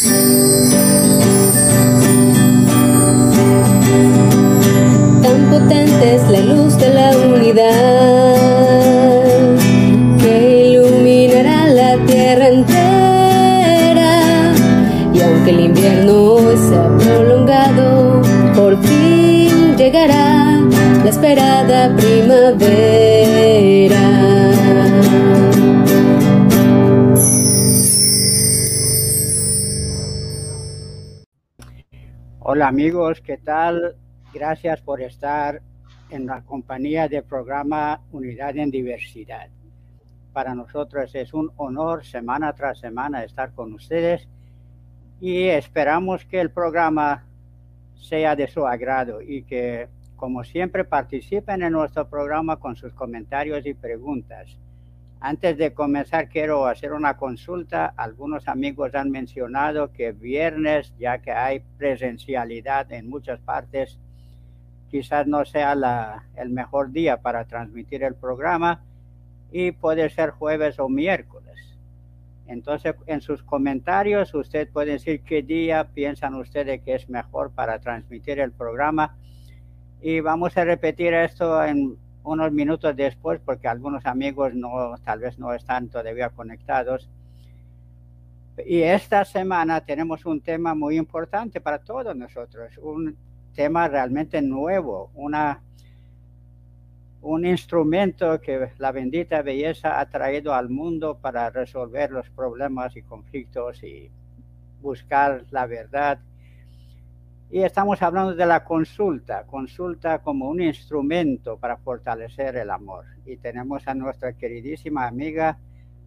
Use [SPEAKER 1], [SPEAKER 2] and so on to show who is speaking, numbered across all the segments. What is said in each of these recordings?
[SPEAKER 1] Tan
[SPEAKER 2] amigos, ¿qué tal? Gracias por estar en la compañía del programa Unidad en Diversidad. Para nosotros es un honor semana tras semana estar con ustedes y esperamos que el programa sea de su agrado y que, como siempre, participen en nuestro programa con sus comentarios y preguntas. Antes de comenzar, quiero hacer una consulta. Algunos amigos han mencionado que viernes, ya que hay presencialidad en muchas partes, quizás no sea la, el mejor día para transmitir el programa y puede ser jueves o miércoles. Entonces, en sus comentarios, usted puede decir qué día piensan ustedes que es mejor para transmitir el programa. Y vamos a repetir esto en unos minutos después, porque algunos amigos no, tal vez no están todavía conectados. Y esta semana tenemos un tema muy importante para todos nosotros, un tema realmente nuevo, una, un instrumento que la bendita belleza ha traído al mundo para resolver los problemas y conflictos y buscar la verdad y estamos hablando de la consulta, consulta como un instrumento para fortalecer el amor. Y tenemos a nuestra queridísima amiga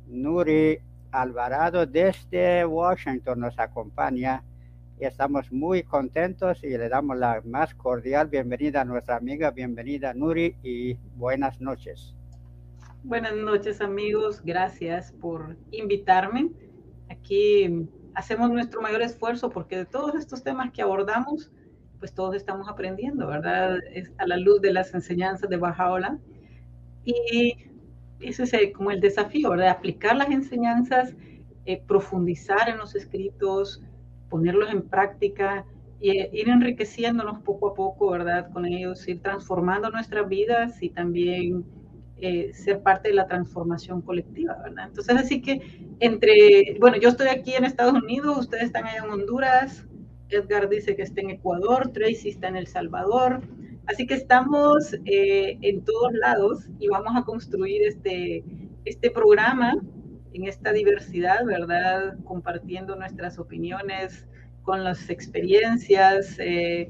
[SPEAKER 2] Nuri Alvarado desde Washington, nos acompaña. Y estamos muy contentos y le damos la más cordial bienvenida a nuestra amiga, bienvenida Nuri y buenas noches.
[SPEAKER 3] Buenas noches amigos, gracias por invitarme. Aquí hacemos nuestro mayor esfuerzo porque de todos estos temas que abordamos, pues todos estamos aprendiendo, ¿verdad? Es a la luz de las enseñanzas de Bajaola. Y ese es como el desafío, ¿verdad? Aplicar las enseñanzas, eh, profundizar en los escritos, ponerlos en práctica y eh, ir enriqueciéndonos poco a poco, ¿verdad? Con ellos, ir transformando nuestras vidas y también eh, ser parte de la transformación colectiva, ¿verdad? Entonces, así que entre, bueno, yo estoy aquí en Estados Unidos, ustedes están allá en Honduras, Edgar dice que está en Ecuador, Tracy está en El Salvador, así que estamos eh, en todos lados y vamos a construir este, este programa en esta diversidad, ¿verdad? Compartiendo nuestras opiniones con las experiencias, eh,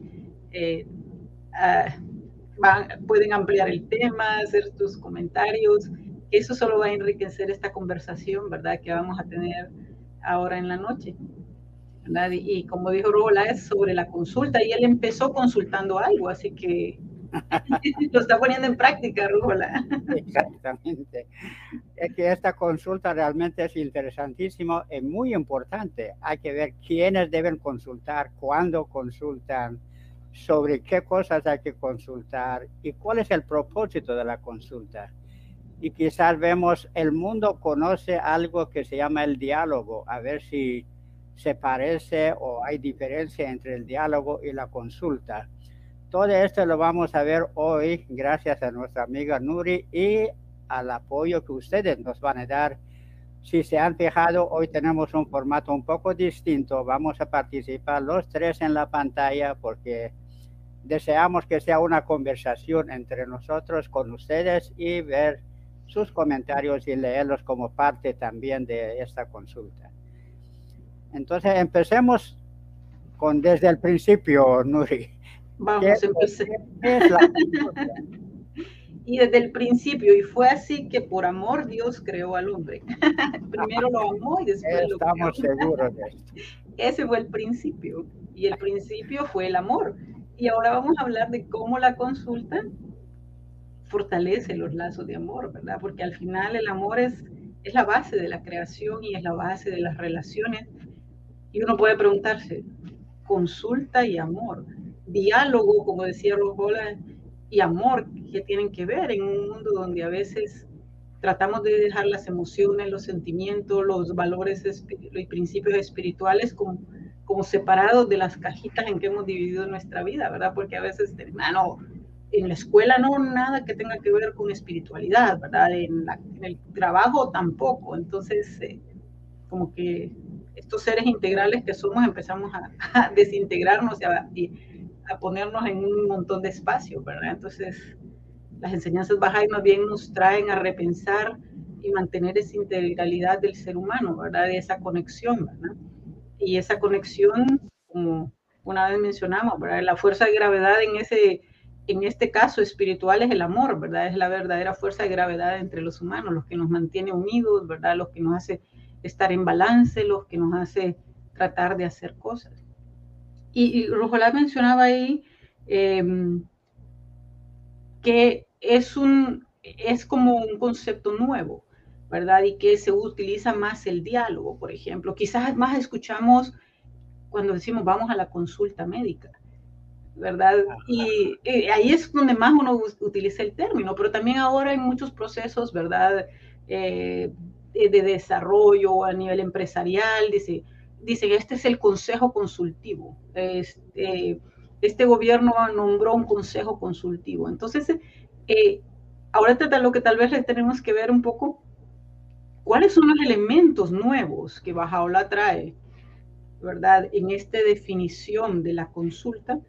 [SPEAKER 3] pueden ampliar el tema, hacer tus comentarios. Eso solo va a enriquecer esta conversación, ¿verdad? Que vamos a tener ahora en la noche. ¿verdad? Y, como dijo Rola, es sobre la consulta y él empezó consultando algo, así que lo está poniendo en práctica, Rola.
[SPEAKER 2] Exactamente. Es que esta consulta realmente es interesantísimo, es muy importante. Hay que ver quiénes deben consultar, cuándo consultan, sobre qué cosas hay que consultar y cuál es el propósito de la consulta. Y quizás vemos, el mundo conoce algo que se llama el diálogo, a ver si se parece o hay diferencia entre el diálogo y la consulta. Todo esto lo vamos a ver hoy gracias a nuestra amiga Nuri y al apoyo que ustedes nos van a dar. Si se han fijado, hoy tenemos un formato un poco distinto. Vamos a participar los tres en la pantalla porque deseamos que sea una conversación entre nosotros con ustedes y ver sus comentarios y leerlos como parte también de esta consulta. Entonces, empecemos con desde el principio, Nuri.
[SPEAKER 3] Vamos a empezar. y desde el principio, y fue así que por amor Dios creó al hombre. Primero lo amó y después
[SPEAKER 2] Estamos lo creó. Estamos seguros de esto.
[SPEAKER 3] Ese fue el principio, y el principio fue el amor. Y ahora vamos a hablar de cómo la consulta fortalece los lazos de amor, ¿verdad? Porque al final el amor es, es la base de la creación y es la base de las relaciones. Y uno puede preguntarse, consulta y amor, diálogo, como decía Rojola, y amor, ¿qué tienen que ver en un mundo donde a veces tratamos de dejar las emociones, los sentimientos, los valores y principios espirituales como, como separados de las cajitas en que hemos dividido nuestra vida, ¿verdad? Porque a veces, ah, no, en la escuela no, nada que tenga que ver con espiritualidad, ¿verdad? En, el trabajo tampoco. Entonces, eh, como que estos seres integrales que somos empezamos a, desintegrarnos y a, ponernos en un montón de espacio, ¿verdad? Entonces, las enseñanzas bajas más bien nos traen a repensar y mantener esa integralidad del ser humano, ¿verdad? De esa conexión, ¿verdad? Y esa conexión, como una vez mencionamos, ¿verdad? La fuerza de gravedad en ese en este caso espiritual es el amor, ¿verdad? Es la verdadera fuerza de gravedad entre los humanos, los que nos mantiene unidos, ¿verdad? Los que nos hace estar en balance, los que nos hace tratar de hacer cosas. Y, y mencionaba ahí em, que es, un, es como un concepto nuevo, ¿verdad? Y que se utiliza más el diálogo, por ejemplo. Quizás más escuchamos cuando decimos vamos a la consulta médica ¿verdad? Y, ahí es donde más uno utiliza el término, pero también ahora en muchos procesos, ¿verdad? Eh, de desarrollo a nivel empresarial, dice, dicen, este es el consejo consultivo. Este, este gobierno nombró un consejo consultivo. Entonces, eh, ahora lo que tal vez le tenemos que ver un poco, cuáles son los elementos nuevos que Bajaola trae, ¿verdad? En esta definición de la consulta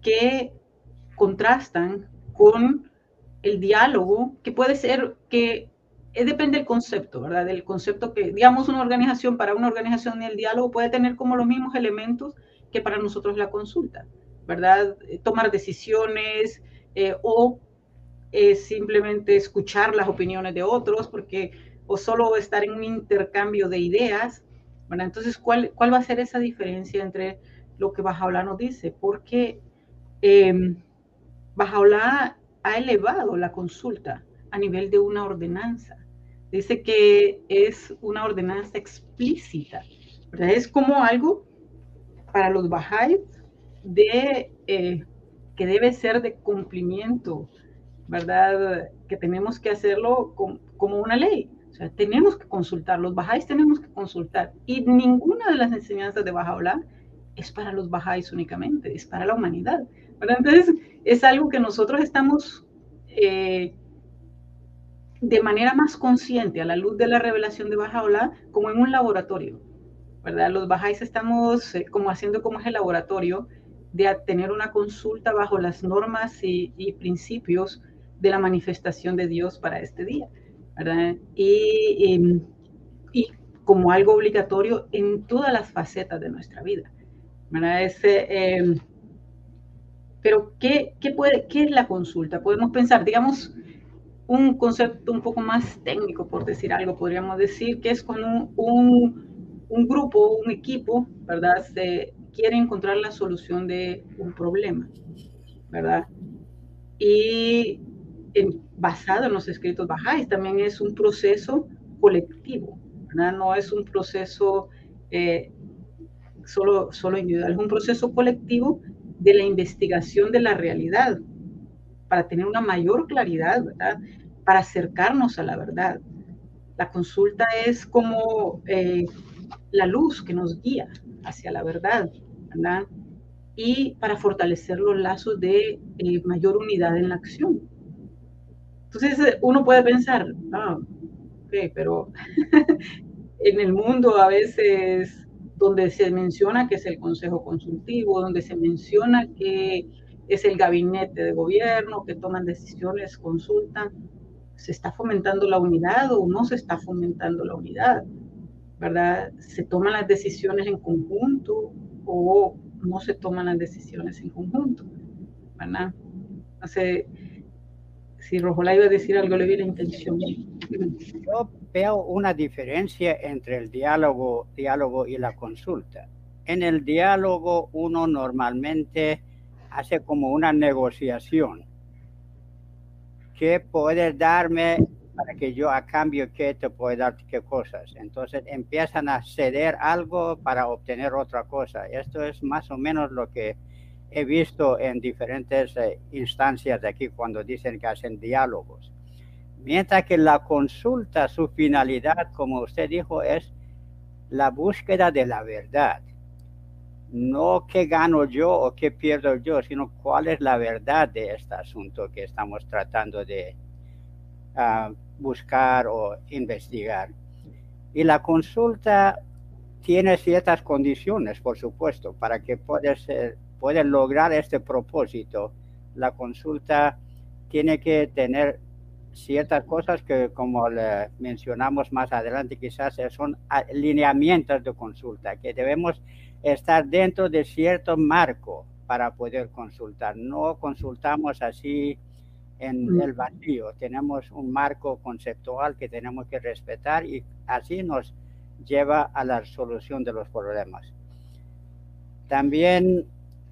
[SPEAKER 3] que contrastan con el diálogo, que puede ser que eh, depende del concepto, ¿verdad? Del concepto que, digamos, una organización, para una organización el diálogo puede tener como los mismos elementos que para nosotros la consulta, ¿verdad? Eh, tomar decisiones eh, o simplemente escuchar las opiniones de otros, porque o solo estar en un intercambio de ideas, ¿verdad? Entonces, ¿cuál, cuál va a ser esa diferencia entre lo que Bajaola nos dice? Porque eh, ha elevado la consulta a nivel de una ordenanza. Dice que es una ordenanza explícita. Es como algo para los Bahá'ís de, eh, que debe ser de cumplimiento, ¿verdad? Que tenemos que hacerlo como una ley. Tenemos que consultar, los Bahá'ís tenemos que consultar. Y ninguna de las enseñanzas de Bajaola es para los Bahá'ís únicamente, es para la humanidad. Entonces, es algo que nosotros estamos eh, de manera más consciente a la luz de la revelación de Bajaola como en un laboratorio, ¿verdad? Los Bajáis estamos eh, como haciendo como ese laboratorio de tener una consulta bajo las normas y, principios de la manifestación de Dios para este día, ¿verdad? Y, y, como algo obligatorio en todas las facetas de nuestra vida, ¿verdad? Ese, eh, pero, ¿qué, qué, puede, ¿qué es la consulta? Podemos pensar, digamos, un concepto un poco más técnico, por decir algo, podríamos decir que es cuando un, un, grupo, un equipo, ¿verdad? Se quiere encontrar la solución de un problema, ¿verdad? Y basado en los escritos bajáis, también es un proceso colectivo, ¿verdad? No es un proceso eh, solo, solo individual, es un proceso colectivo de la investigación de la realidad, para tener una mayor claridad, ¿verdad? Para acercarnos a la verdad. La consulta es como eh, la luz que nos guía hacia la verdad, ¿verdad? Y para fortalecer los lazos de eh, mayor unidad en la acción. Entonces eh, uno puede pensar, ah, ok, pero en el mundo a veces donde se menciona que es el Consejo Consultivo, donde se menciona que es el gabinete de gobierno, que toman decisiones, consultan. ¿Se está fomentando la unidad o no se está fomentando la unidad? ¿Verdad? ¿Se toman las decisiones en conjunto o no se toman las decisiones en conjunto? ¿Verdad? Sé si Rojola iba a decir algo, le vi la intención.
[SPEAKER 2] Yo veo una diferencia entre el diálogo, diálogo y la consulta. En el diálogo uno normalmente hace como una negociación. ¿Qué puedes darme para que yo a cambio qué te puedo dar qué cosas? Entonces empiezan a ceder algo para obtener otra cosa. Esto es más o menos lo que he visto en diferentes eh, instancias de aquí cuando dicen que hacen diálogos Mientras que la consulta, su finalidad, como usted dijo, es la búsqueda de la verdad. No qué gano yo o qué pierdo yo, sino cuál es la verdad de este asunto que estamos tratando de uh, buscar o investigar. Y la consulta tiene ciertas condiciones, por supuesto, para que pueda ser, lograr este propósito. La consulta tiene que tener ciertas cosas que, como le mencionamos más adelante, quizás son lineamientos de consulta, que debemos estar dentro de cierto marco para poder consultar. No consultamos así en mm. el vacío, tenemos un marco conceptual que tenemos que respetar y así nos lleva a la solución de los problemas. También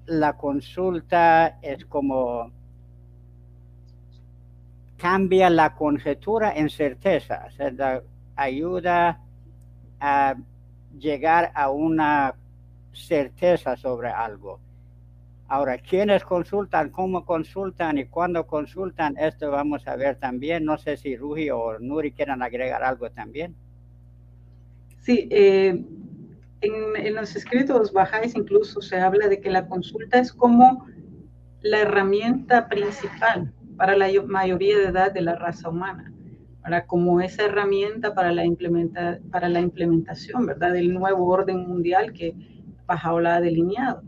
[SPEAKER 2] la consulta es como cambia la conjetura en certeza, ayuda a llegar a una certeza sobre algo. Ahora, ¿quiénes consultan, cómo consultan y cuándo consultan? Esto vamos a ver también. No sé si Rugi o Nuri quieran agregar algo también.
[SPEAKER 3] Sí, eh, en, los escritos bajáis incluso se habla de que la consulta es como la herramienta principal para la mayoría de edad de la raza humana, para como esa herramienta para la, implementa, para la implementación, ¿verdad? Del nuevo orden mundial que Bajaola ha delineado.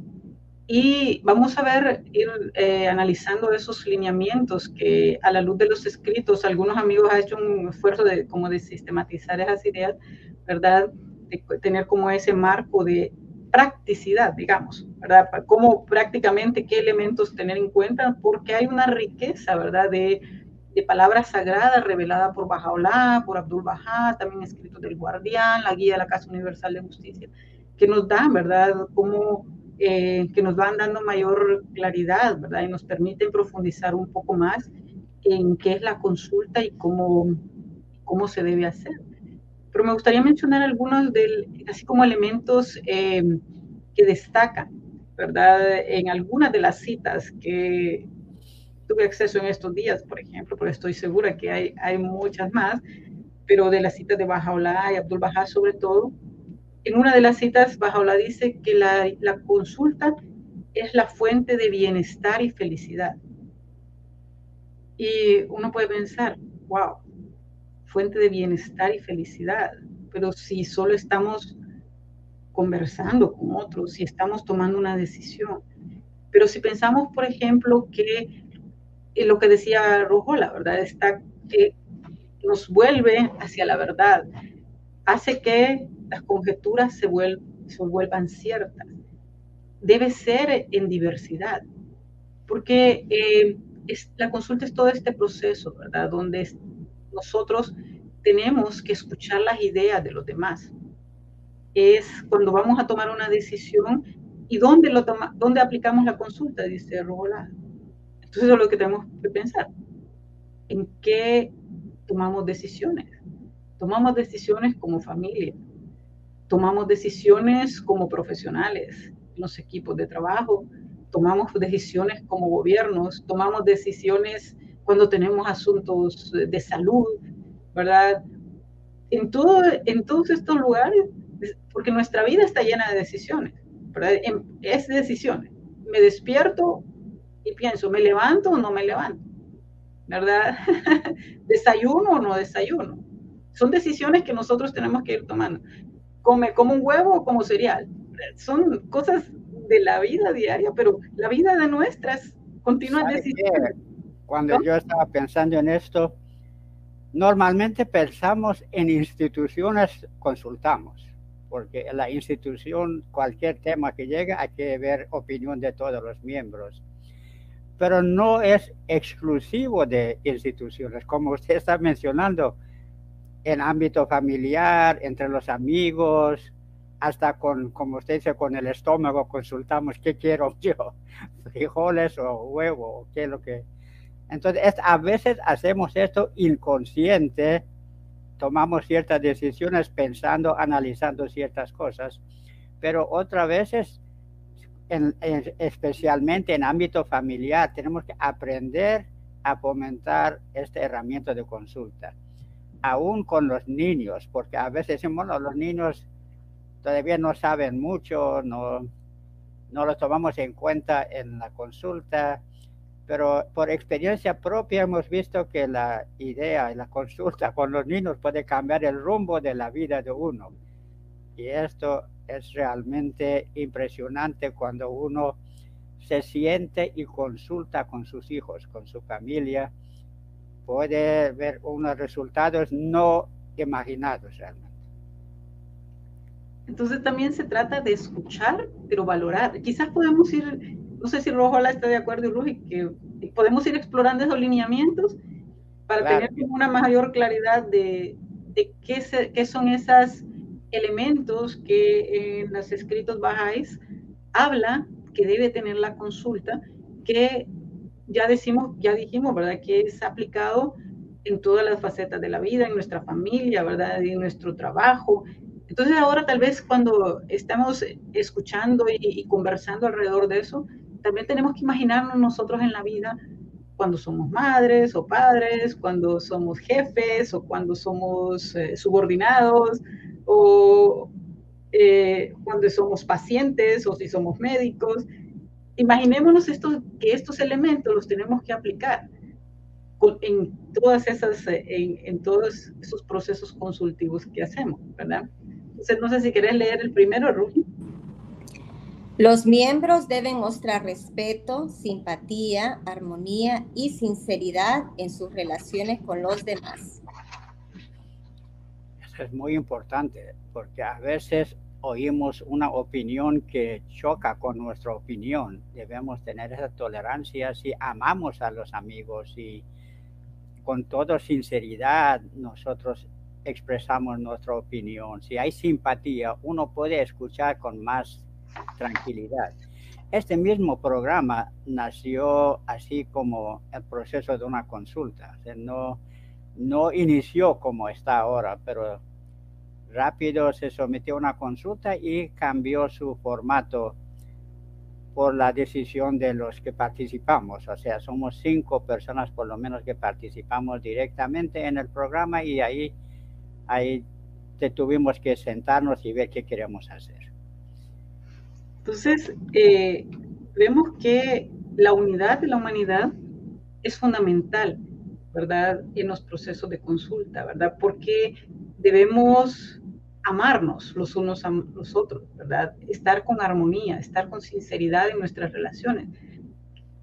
[SPEAKER 3] Y vamos a ver, ir eh, analizando esos lineamientos que a la luz de los escritos, algunos amigos han hecho un esfuerzo de, como de sistematizar esas ideas, ¿verdad? De tener como ese marco de practicidad, digamos, ¿verdad? Cómo prácticamente qué elementos tener en cuenta, porque hay una riqueza, ¿verdad? De, de palabras sagradas revelada por Bajaola, por Abdul Bahá, también escritos del Guardián, la Guía de la Casa Universal de Justicia, que nos dan, ¿verdad? Como eh, que nos van dando mayor claridad, ¿verdad? Y nos permiten profundizar un poco más en qué es la consulta y cómo, cómo se debe hacer pero me gustaría mencionar algunos del, así como elementos eh, que destacan, ¿verdad? En algunas de las citas que tuve acceso en estos días, por ejemplo, porque estoy segura que hay, hay muchas más, pero de las citas de Bajaola y Abdul Bahá sobre todo, en una de las citas Bajaola dice que la, la consulta es la fuente de bienestar y felicidad. Y uno puede pensar, wow, fuente de bienestar y felicidad. Pero si solo estamos conversando con otros, si estamos tomando una decisión. Pero si pensamos, por ejemplo, que lo que decía Rojola, ¿verdad? Está que nos vuelve hacia la verdad, hace que las conjeturas se, vuelvan ciertas. Debe ser en diversidad, porque eh, la consulta es todo este proceso, ¿verdad? Donde nosotros tenemos que escuchar las ideas de los demás. Es cuando vamos a tomar una decisión y dónde, lo toma, dónde aplicamos la consulta, dice Robola. Entonces eso es lo que tenemos que pensar. ¿En qué tomamos decisiones? Tomamos decisiones como familia, tomamos decisiones como profesionales, los equipos de trabajo, tomamos decisiones como gobiernos, tomamos decisiones cuando tenemos asuntos de salud, ¿verdad? En, todo, en todos estos lugares, porque nuestra vida está llena de decisiones, ¿verdad? Es decisiones. Me despierto y pienso, ¿me levanto o no me levanto? ¿Verdad? ¿Desayuno o no desayuno? Son decisiones que nosotros tenemos que ir tomando. ¿Come como un huevo o como cereal? Son cosas de la vida diaria, pero la vida de nuestras continúa decisiones.
[SPEAKER 2] Cuando yo estaba pensando en esto, normalmente pensamos en instituciones, consultamos, porque en la institución, cualquier tema que llegue, hay que ver opinión de todos los miembros. Pero no es exclusivo de instituciones, como usted está mencionando, en ámbito familiar, entre los amigos, hasta con, como usted dice, con el estómago consultamos qué quiero yo, frijoles o huevo, qué es lo que entonces, a veces hacemos esto inconsciente, tomamos ciertas decisiones pensando, analizando ciertas cosas, pero otras veces, especialmente en ámbito familiar, tenemos que aprender a fomentar esta herramienta de consulta, aún con los niños, porque a veces decimos, bueno, los niños todavía no saben mucho, no, no lo tomamos en cuenta en la consulta, pero por experiencia propia hemos visto que la idea y la consulta con los niños puede cambiar el rumbo de la vida de uno. Y esto es realmente impresionante cuando uno se siente y consulta con sus hijos, con su familia, puede ver unos resultados no imaginados realmente.
[SPEAKER 3] Entonces también se trata de escuchar, pero valorar. Quizás podemos ir, no sé si Rojola está de acuerdo, y que podemos ir explorando esos lineamientos para tener una mayor claridad de, de qué, qué son esos elementos que en los escritos bajáis habla que debe tener la consulta, que ya decimos, ya dijimos, ¿verdad? Que es aplicado en todas las facetas de la vida, en nuestra familia, ¿verdad? En nuestro trabajo, entonces ahora tal vez cuando estamos escuchando y, conversando alrededor de eso, también tenemos que imaginarnos nosotros en la vida cuando somos madres o padres, cuando somos jefes o cuando somos eh, subordinados o eh, cuando somos pacientes o si somos médicos. Imaginémonos esto, que estos elementos los tenemos que aplicar en, todas esas, en, en todos esos procesos consultivos que hacemos, ¿verdad? no sé si querés leer el primero, Rugi.
[SPEAKER 4] Los miembros deben mostrar respeto, simpatía, armonía y sinceridad en sus relaciones con los demás.
[SPEAKER 2] Eso es muy importante porque a veces oímos una opinión que choca con nuestra opinión. Debemos tener esa tolerancia si amamos a los amigos y con toda sinceridad nosotros expresamos nuestra opinión, si hay simpatía, uno puede escuchar con más tranquilidad. Este mismo programa nació así como el proceso de una consulta. no, no inició como está ahora, pero rápido se sometió a una consulta y cambió su formato por la decisión de los que participamos. O sea, somos cinco personas por lo menos que participamos directamente en el programa y ahí ahí tuvimos que sentarnos y ver qué queremos hacer.
[SPEAKER 3] Entonces, eh, vemos que la unidad de la humanidad es fundamental, ¿verdad? En los procesos de consulta, ¿verdad? Porque debemos amarnos los unos a los otros, ¿verdad? Estar con armonía, estar con sinceridad en nuestras relaciones.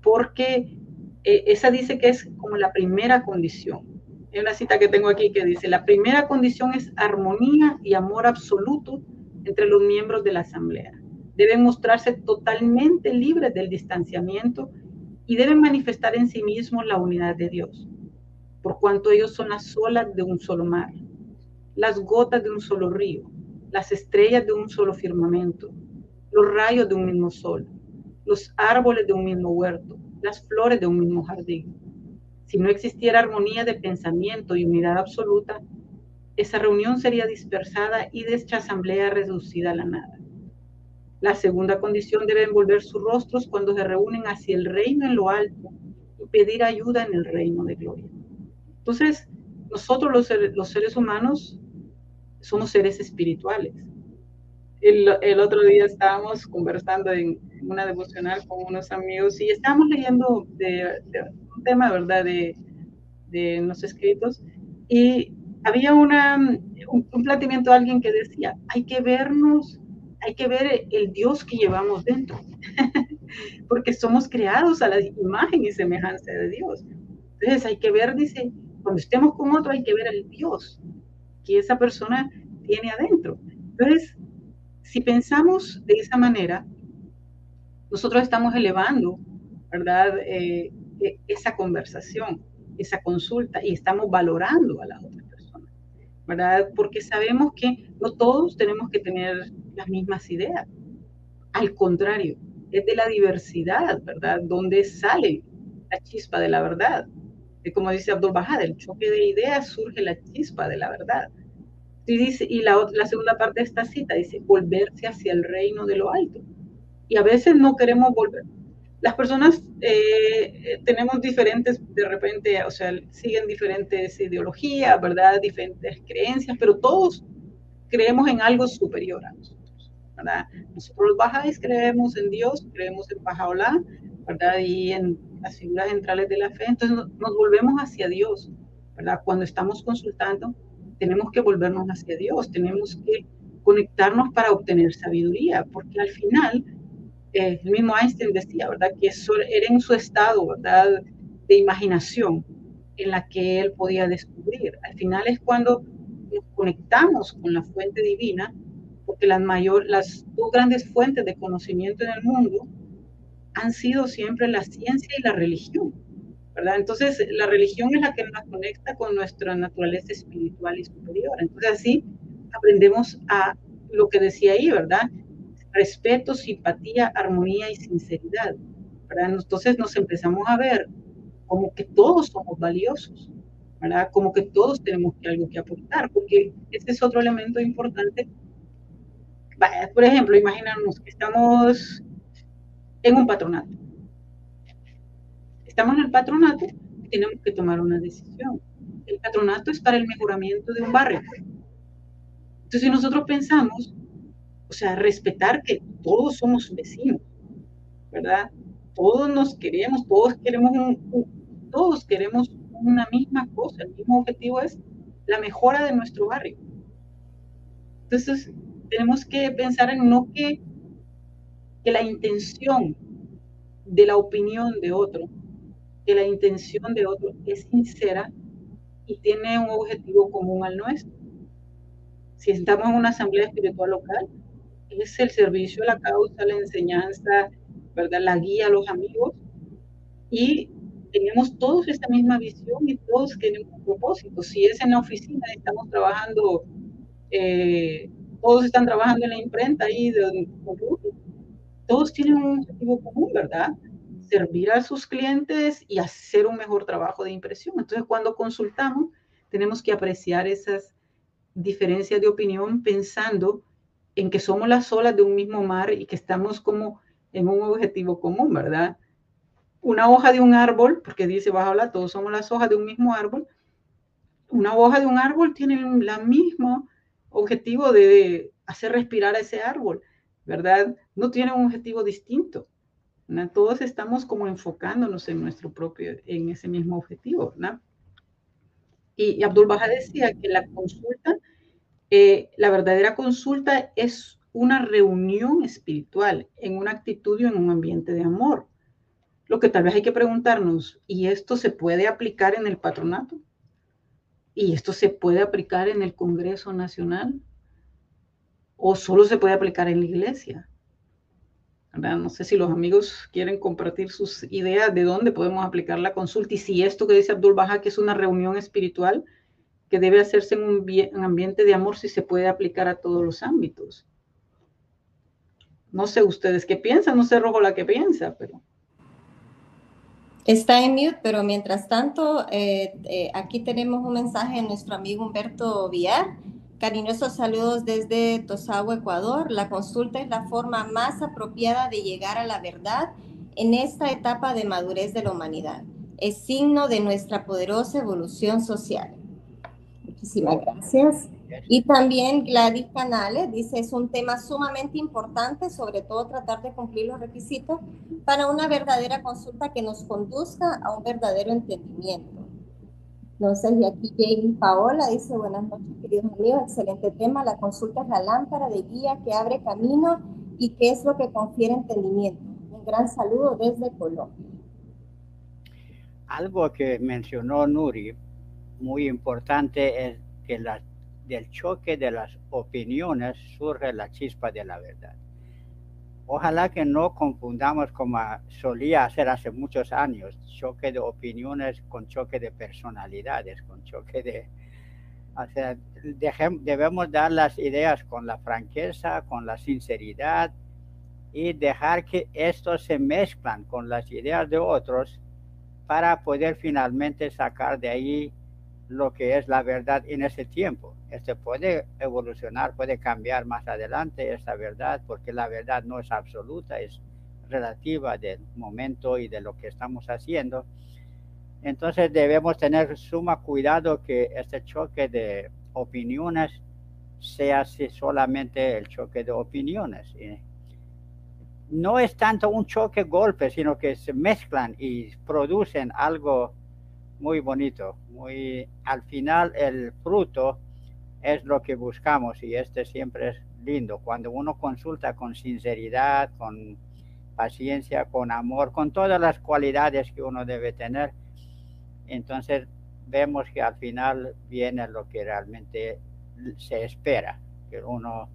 [SPEAKER 3] Porque eh, esa dice que es como la primera condición, hay una cita que tengo aquí que dice, la primera condición es armonía y amor absoluto entre los miembros de la asamblea. Deben mostrarse totalmente libres del distanciamiento y deben manifestar en sí mismos la unidad de Dios, por cuanto ellos son las olas de un solo mar, las gotas de un solo río, las estrellas de un solo firmamento, los rayos de un mismo sol, los árboles de un mismo huerto, las flores de un mismo jardín si no existiera armonía de pensamiento y unidad absoluta, esa reunión sería dispersada y dicha asamblea reducida a la nada. La segunda condición debe envolver sus rostros cuando se reúnen hacia el reino en lo alto y pedir ayuda en el reino de gloria. Entonces, nosotros los los seres humanos somos seres espirituales. El, otro día estábamos conversando en una devocional con unos amigos y estábamos leyendo de tema, ¿verdad?, de, de los escritos. Y había una, un, un planteamiento de alguien que decía, hay que vernos, hay que ver el Dios que llevamos dentro, porque somos creados a la imagen y semejanza de Dios. Entonces hay que ver, dice, cuando estemos con otro hay que ver el Dios que esa persona tiene adentro. Entonces, si pensamos de esa manera, nosotros estamos elevando, ¿verdad? Eh, e, esa conversación, esa consulta y estamos valorando a la otra persona, ¿verdad? Porque sabemos que no todos tenemos que tener las mismas ideas. Al contrario, es de la diversidad, ¿verdad? Donde sale la chispa de la verdad. Y como dice Abdul Bahá, del choque de ideas surge la chispa de la verdad. Y, dice, y la, la segunda parte de esta cita dice, volverse hacia el reino de lo alto. Y a veces no queremos volver, las personas eh, tenemos diferentes, de repente, o sea, siguen diferentes ideologías, ¿verdad? Diferentes creencias, pero todos creemos en algo superior a nosotros, Nosotros los bajáis creemos en Dios, creemos en Bajaolá, ¿verdad? Y en las figuras centrales de la fe, entonces nos volvemos hacia Dios, ¿verdad? Cuando estamos consultando, tenemos que volvernos hacia Dios, tenemos que conectarnos para obtener sabiduría, porque al final, eh, el mismo Einstein decía, ¿verdad? Que era en su estado. De imaginación en la que él podía descubrir. Al final es cuando nos conectamos con la fuente divina, porque las, mayor, las dos grandes fuentes de conocimiento en el mundo han sido siempre la ciencia y la religión. ¿verdad? Entonces, la religión es la que nos conecta con nuestra naturaleza espiritual y superior. Entonces, así aprendemos a lo que decía ahí, ¿verdad? Respeto, simpatía, armonía y sinceridad. ¿verdad? Entonces nos empezamos a ver como que todos somos valiosos, ¿verdad? Como que todos tenemos algo que aportar, porque ese es otro elemento importante. Por ejemplo, imaginarnos que estamos en un patronato. Estamos en el patronato y tenemos que tomar una decisión. El patronato es para el mejoramiento de un barrio. Entonces, si nosotros pensamos, o sea, respetar que todos somos vecinos, ¿verdad? Todos nos queremos, todos queremos, todos queremos una misma cosa, el mismo objetivo es la mejora de nuestro barrio. Entonces, tenemos que pensar en no que, que la intención de la opinión de otro, que la intención de otro es sincera y tiene un objetivo común al nuestro. Si estamos en una asamblea espiritual local, es el servicio la causa, la enseñanza, ¿verdad? la guía los amigos y tenemos todos esta misma visión y todos tenemos un propósito. Si es en la oficina, estamos trabajando, eh, todos están trabajando en la imprenta de, todos tienen un objetivo común, ¿verdad? Servir a sus clientes y hacer un mejor trabajo de impresión. Entonces, cuando consultamos, tenemos que apreciar esas diferencias de opinión pensando en que somos las olas de un mismo mar y que estamos como en un objetivo común, ¿verdad? una hoja de un árbol, porque dice bajo la, todos somos las hojas de un mismo árbol, una hoja de un árbol tiene el mismo objetivo de hacer respirar a ese árbol, ¿verdad? No tiene un objetivo distinto. Todos estamos como enfocándonos en nuestro propio, en ese mismo objetivo, ¿verdad? Y, Abdul Baha decía que la consulta, eh, la verdadera consulta es una reunión espiritual en una actitud y en un ambiente de amor. Lo que tal vez hay que preguntarnos, ¿y esto se puede aplicar en el patronato? ¿Y esto se puede aplicar en el Congreso Nacional? ¿O solo se puede aplicar en la iglesia? No sé si los amigos quieren compartir sus ideas de dónde podemos aplicar la consulta y si esto que dice Abdul Baha, que es una reunión espiritual que debe hacerse en un, ambiente de amor, si se puede aplicar a todos los ámbitos. No sé ustedes qué piensan, no sé Rojo la que piensa, pero...
[SPEAKER 4] Está en mute, pero mientras tanto, eh, eh, aquí tenemos un mensaje de nuestro amigo Humberto Villar. Cariñosos saludos desde Tosagua, Ecuador. La consulta es la forma más apropiada de llegar a la verdad en esta etapa de madurez de la humanidad. Es signo de nuestra poderosa evolución social. Muchísimas gracias. Y también Gladys Canales dice, es un tema sumamente importante, sobre todo tratar de cumplir los requisitos para una verdadera consulta que nos conduzca a un verdadero entendimiento. Entonces, y aquí Jamie Paola dice, buenas noches queridos amigos, excelente tema, la consulta es la lámpara de guía que abre camino y qué es lo que confiere entendimiento. Un gran saludo desde Colombia.
[SPEAKER 2] Algo que mencionó Nuri, muy importante, es que la del choque de las opiniones surge la chispa de la verdad. Ojalá que no confundamos como solía hacer hace muchos años, choque de opiniones con choque de personalidades, con choque de... O sea, debemos dar las ideas con la franqueza, con la sinceridad y dejar que estos se mezclan con las ideas de otros para poder finalmente sacar de ahí lo que es la verdad en ese tiempo. Este puede evolucionar, puede cambiar más adelante esta verdad, porque la verdad no es absoluta, es relativa del momento y de lo que estamos haciendo. Entonces debemos tener suma cuidado que este choque de opiniones sea solamente el choque de opiniones. No es tanto un choque golpe, sino que se mezclan y producen algo muy bonito, muy al final el fruto es lo que buscamos y este siempre es lindo cuando uno consulta con sinceridad, con paciencia, con amor, con todas las cualidades que uno debe tener. Entonces vemos que al final viene lo que realmente se espera, que uno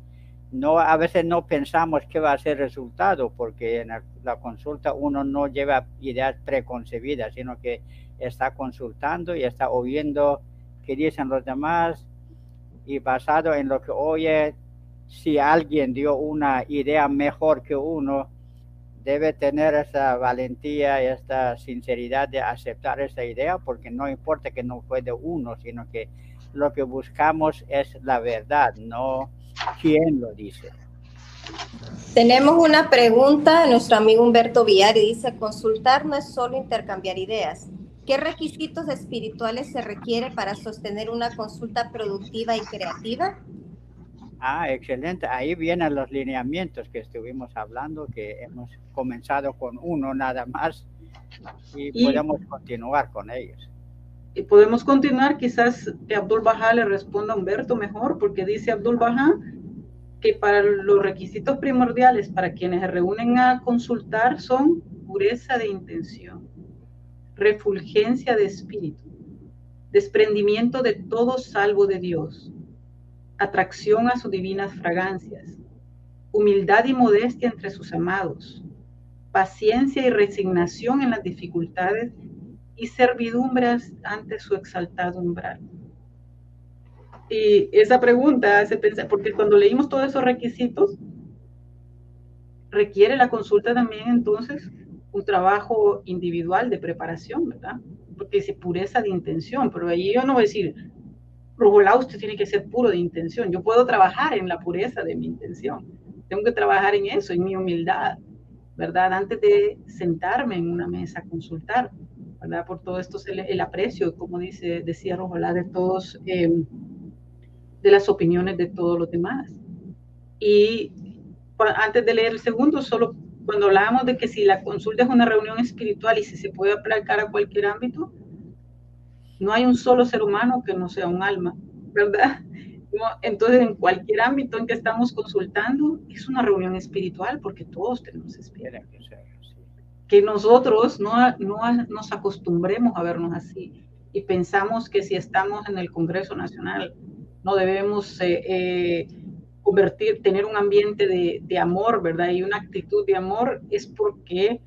[SPEAKER 2] no a veces no pensamos qué va a ser resultado porque en la consulta uno no lleva ideas preconcebidas, sino que está consultando y está oyendo qué dicen los demás y basado en lo que oye, si alguien dio una idea mejor que uno, debe tener esa valentía y esta sinceridad de aceptar esa idea, porque no importa que no fue de uno, sino que lo que buscamos es la verdad, no quién lo dice.
[SPEAKER 4] Tenemos una pregunta, nuestro amigo Humberto Villar dice, consultar no es solo intercambiar ideas, ¿Qué requisitos espirituales se requiere para sostener una consulta productiva y creativa?
[SPEAKER 2] Ah, excelente. Ahí vienen los lineamientos que estuvimos hablando, que hemos comenzado con uno nada más y, podemos continuar con ellos.
[SPEAKER 3] Podemos continuar, quizás Abdul Baha le responda a Humberto mejor, porque dice Abdul Baha que para los requisitos primordiales para quienes se reúnen a consultar son pureza de intención refulgencia de espíritu, desprendimiento de todo salvo de Dios, atracción a sus divinas fragancias, humildad y modestia entre sus amados, paciencia y resignación en las dificultades y servidumbres ante su exaltado umbral. Y esa pregunta hace pensar, porque cuando leímos todos esos requisitos, requiere la consulta también entonces un trabajo individual de preparación, ¿verdad? Porque dice pureza de intención, pero ahí yo no voy a decir, Rugolá, usted tiene que ser puro de intención. Yo puedo trabajar en la pureza de mi intención. Tengo que trabajar en eso, en mi humildad, ¿verdad? Antes de sentarme en una mesa a consultar, Por todo esto, el, el aprecio, como dice, decía Rugolá, de todos, eh, de las opiniones de todos los demás. Y antes de leer el segundo, solo cuando hablábamos de que si la consulta es una reunión espiritual y si se puede aplicar a cualquier ámbito, no hay un solo ser humano que no sea un alma, ¿verdad? Entonces, en cualquier ámbito en que estamos consultando, es una reunión espiritual porque todos tenemos espíritu. Que nosotros no, no nos acostumbremos a vernos así y pensamos que si estamos en el Congreso Nacional no debemos eh, eh, convertir, tener un ambiente de, de, amor, ¿verdad? Y una actitud de amor es porque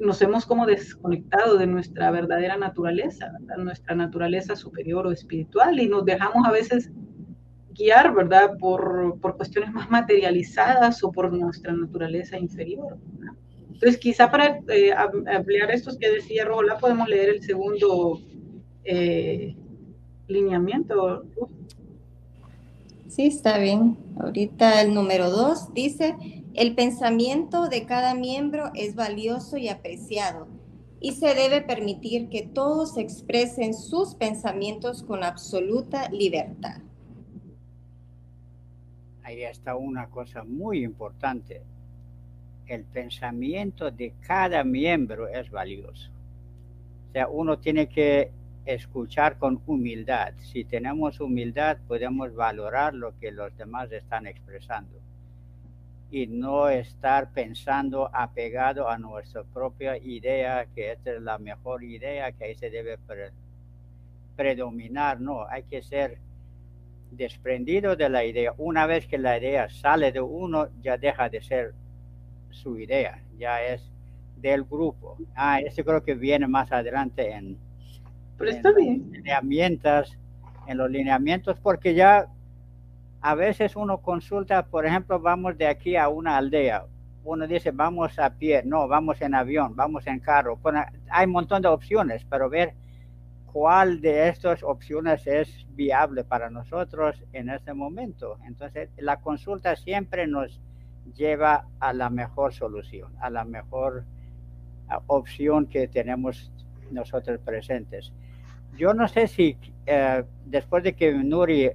[SPEAKER 3] nos hemos como desconectado de nuestra verdadera naturaleza, nuestra naturaleza superior o espiritual y nos dejamos a veces guiar, ¿verdad? Por, por cuestiones más materializadas o por nuestra naturaleza inferior. Entonces, quizá para eh, ampliar estos que decía Rola, podemos leer el segundo eh, lineamiento.
[SPEAKER 4] Sí, está bien. Ahorita el número dos dice, el pensamiento de cada miembro es valioso y apreciado y se debe permitir que todos expresen sus pensamientos con absoluta libertad.
[SPEAKER 2] Ahí está una cosa muy importante. El pensamiento de cada miembro es valioso. O sea, uno tiene que escuchar con humildad. Si tenemos humildad, podemos valorar lo que los demás están expresando y no estar pensando apegado a nuestra propia idea, que esta es la mejor idea, que ahí se debe predominar. No, hay que ser desprendido de la idea. Una vez que la idea sale de uno, ya deja de ser su idea, ya es del grupo. Ah, eso creo que viene más adelante en
[SPEAKER 3] pero está bien.
[SPEAKER 2] Lineamientos, en los lineamientos, porque ya a veces uno consulta, por ejemplo, vamos de aquí a una aldea. Uno dice, vamos a pie, no, vamos en avión, vamos en carro. hay un montón de opciones, pero ver cuál de estas opciones es viable para nosotros en este momento. Entonces, la consulta siempre nos lleva a la mejor solución, a la mejor opción que tenemos nosotros presentes. Yo no sé si eh, después de que Nuri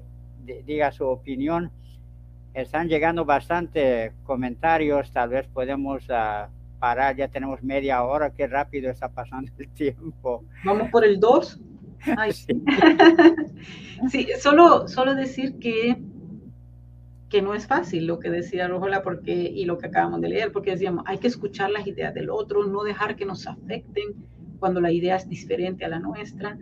[SPEAKER 2] diga su opinión, están llegando bastante comentarios, tal vez podemos uh, parar, ya tenemos media hora, qué rápido está pasando el tiempo.
[SPEAKER 3] Vamos por el 2. sí. sí, solo, solo decir que, que no es fácil lo que decía Rojola porque, y lo que acabamos de leer, porque decíamos, hay que escuchar las ideas del otro, no dejar que nos afecten cuando la idea es diferente a la nuestra,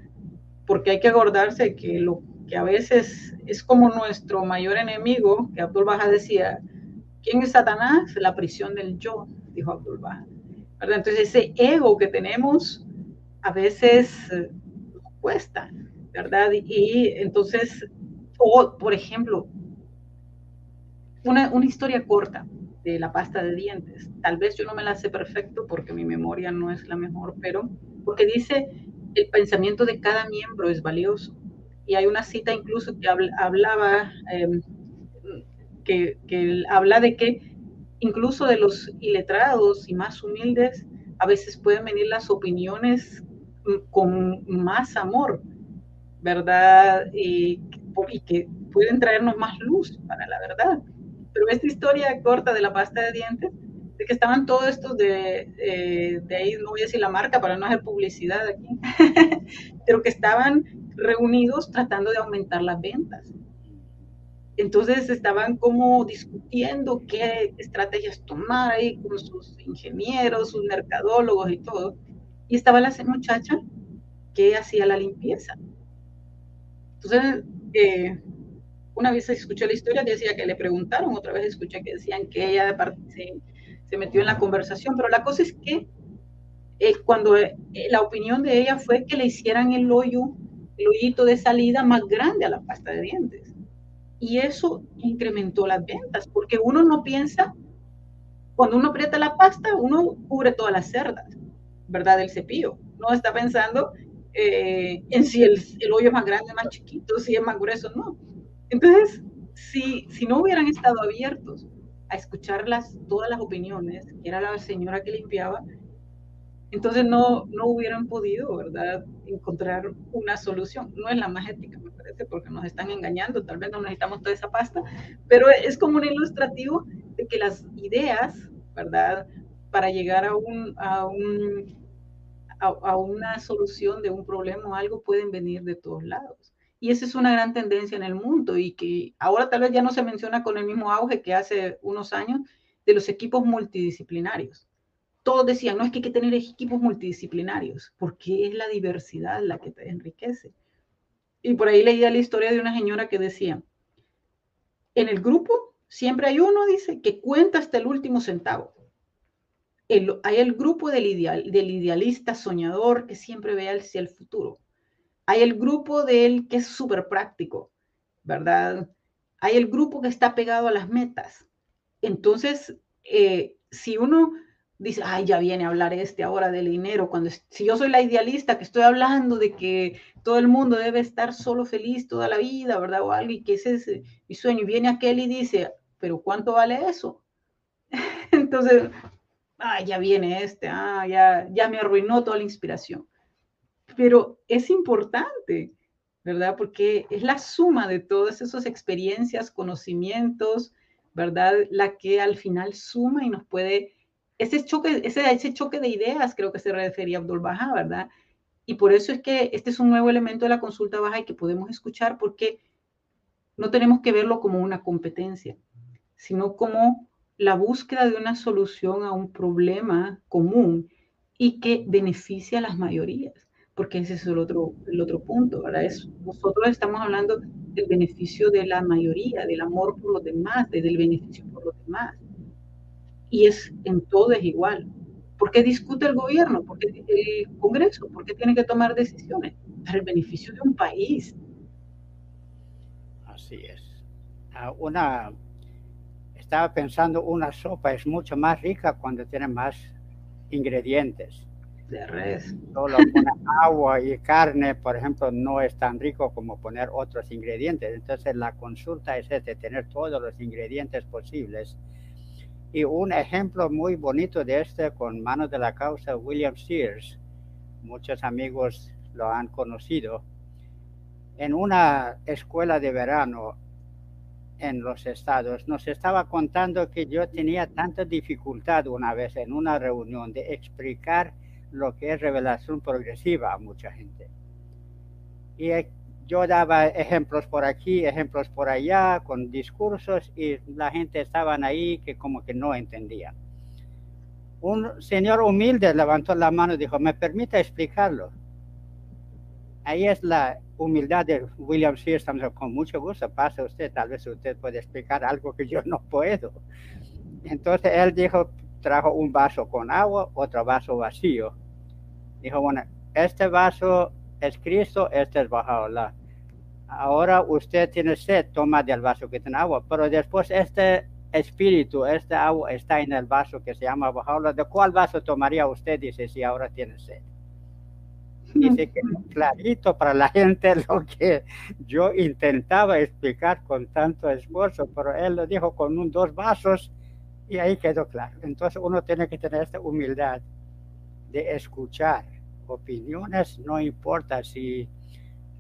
[SPEAKER 3] porque hay que acordarse que lo que a veces es como nuestro mayor enemigo, que Abdul Baha decía, ¿quién es Satanás? La prisión del yo, dijo Abdul Baha. Entonces ese ego que tenemos a veces eh, cuesta, ¿verdad? Y, entonces, o por ejemplo, una, una historia corta de la pasta de dientes. Tal vez yo no me la sé perfecto porque mi memoria no es la mejor, pero porque dice el pensamiento de cada miembro es valioso y hay una cita incluso que hablaba, em, que, habla de que incluso de los iletrados y más humildes, a veces pueden venir las opiniones con más amor, ¿verdad? Y, que pueden traernos más luz para la verdad. Pero esta historia corta de la pasta de dientes, de que estaban todos estos de, eh, de ahí, no voy a decir la marca para no hacer publicidad aquí, pero que estaban reunidos tratando de aumentar las ventas. Entonces estaban como discutiendo qué estrategias tomar ahí con sus ingenieros, sus mercadólogos y todo. Y estaba la muchacha que hacía la limpieza. Entonces, eh, una vez escuché la historia, decía que le preguntaron, otra vez escuché que decían que ella se, metió en la conversación, pero la cosa es que eh, cuando eh, la opinión de ella fue que le hicieran el hoyo el hoyito de salida más grande a la pasta de dientes. Y eso incrementó las ventas, porque uno no piensa, cuando uno aprieta la pasta, uno cubre todas las cerdas, ¿verdad? Del cepillo. No está pensando eh, en si el, el, hoyo es más grande, más chiquito, si es más grueso, no. Entonces, si, si no hubieran estado abiertos a escuchar las, todas las opiniones, que era la señora que limpiaba, entonces no, no hubieran podido, ¿verdad?, encontrar una solución. No es la más ética, me parece, porque nos están engañando, tal vez no necesitamos toda esa pasta, pero es como un ilustrativo de que las ideas, ¿verdad?, para llegar a, un, a, un, a, una solución de un problema o algo pueden venir de todos lados. Y esa es una gran tendencia en el mundo y que ahora tal vez ya no se menciona con el mismo auge que hace unos años de los equipos multidisciplinarios todos decían, no es que hay que tener equipos multidisciplinarios, porque es la diversidad la que te enriquece. Y por ahí leía la historia de una señora que decía, en el grupo siempre hay uno, dice, que cuenta hasta el último centavo. hay el grupo del, del idealista soñador que siempre ve hacia el futuro. Hay el grupo del que es súper práctico, ¿verdad? Hay el grupo que está pegado a las metas. Entonces, eh, si uno dice, ay, ya viene a hablar este ahora del dinero, cuando si yo soy la idealista que estoy hablando de que todo el mundo debe estar solo feliz toda la vida, ¿verdad? O algo, y que ese es mi sueño, y viene aquel y dice, pero ¿cuánto vale eso? Entonces, ay, ya viene este, ah, ya, ya me arruinó toda la inspiración. Pero es importante, ¿verdad? Porque es la suma de todas esas experiencias, conocimientos, ¿verdad? La que al final suma y nos puede ese choque, ese, ese choque de ideas creo que se refería a Abdul Baha, ¿verdad? Y por eso es que este es un nuevo elemento de la consulta baja y que podemos escuchar porque no tenemos que verlo como una competencia, sino como la búsqueda de una solución a un problema común y que beneficia a las mayorías, porque ese es el otro, el otro punto, ¿verdad? Es, nosotros estamos hablando del beneficio de la mayoría, del amor por los demás, del beneficio por los demás y es en todo es igual. ¿Por qué discute el gobierno? ¿Por qué el Congreso? ¿Por qué tiene que tomar decisiones? Para el beneficio de un país.
[SPEAKER 2] Así es. Ah, una, estaba pensando, una sopa es mucho más rica cuando tiene más ingredientes.
[SPEAKER 3] De res.
[SPEAKER 2] Solo poner agua y carne, por ejemplo, no es tan rico como poner otros ingredientes. Entonces la consulta es de tener todos los ingredientes posibles Y un ejemplo muy bonito de este con manos de la causa, William Sears, muchos amigos lo han conocido, en una escuela de verano en los estados, nos estaba contando que yo tenía tanta dificultad una vez en una reunión de explicar lo que es revelación progresiva a mucha gente. Y yo daba ejemplos por aquí, ejemplos por allá, con discursos y la gente estaban ahí que como que no entendían. Un señor humilde levantó la mano y dijo, ¿me permite explicarlo? Ahí es la humildad de William Sears, con mucho gusto, pasa usted, tal vez usted puede explicar algo que yo no puedo. Entonces él dijo, trajo un vaso con agua, otro vaso vacío. Dijo, bueno, este vaso es Cristo, este es Bajaola ahora usted tiene sed, toma del vaso que tiene agua, pero después este espíritu, este agua está en el vaso que se llama Bajaola. ¿De cuál vaso tomaría usted? Dice, si ahora tiene sed. Dice que clarito para la gente lo que yo intentaba explicar con tanto esfuerzo, pero él lo dijo con un, dos vasos y ahí quedó claro. Entonces uno tiene que tener esta humildad de escuchar opiniones, no importa si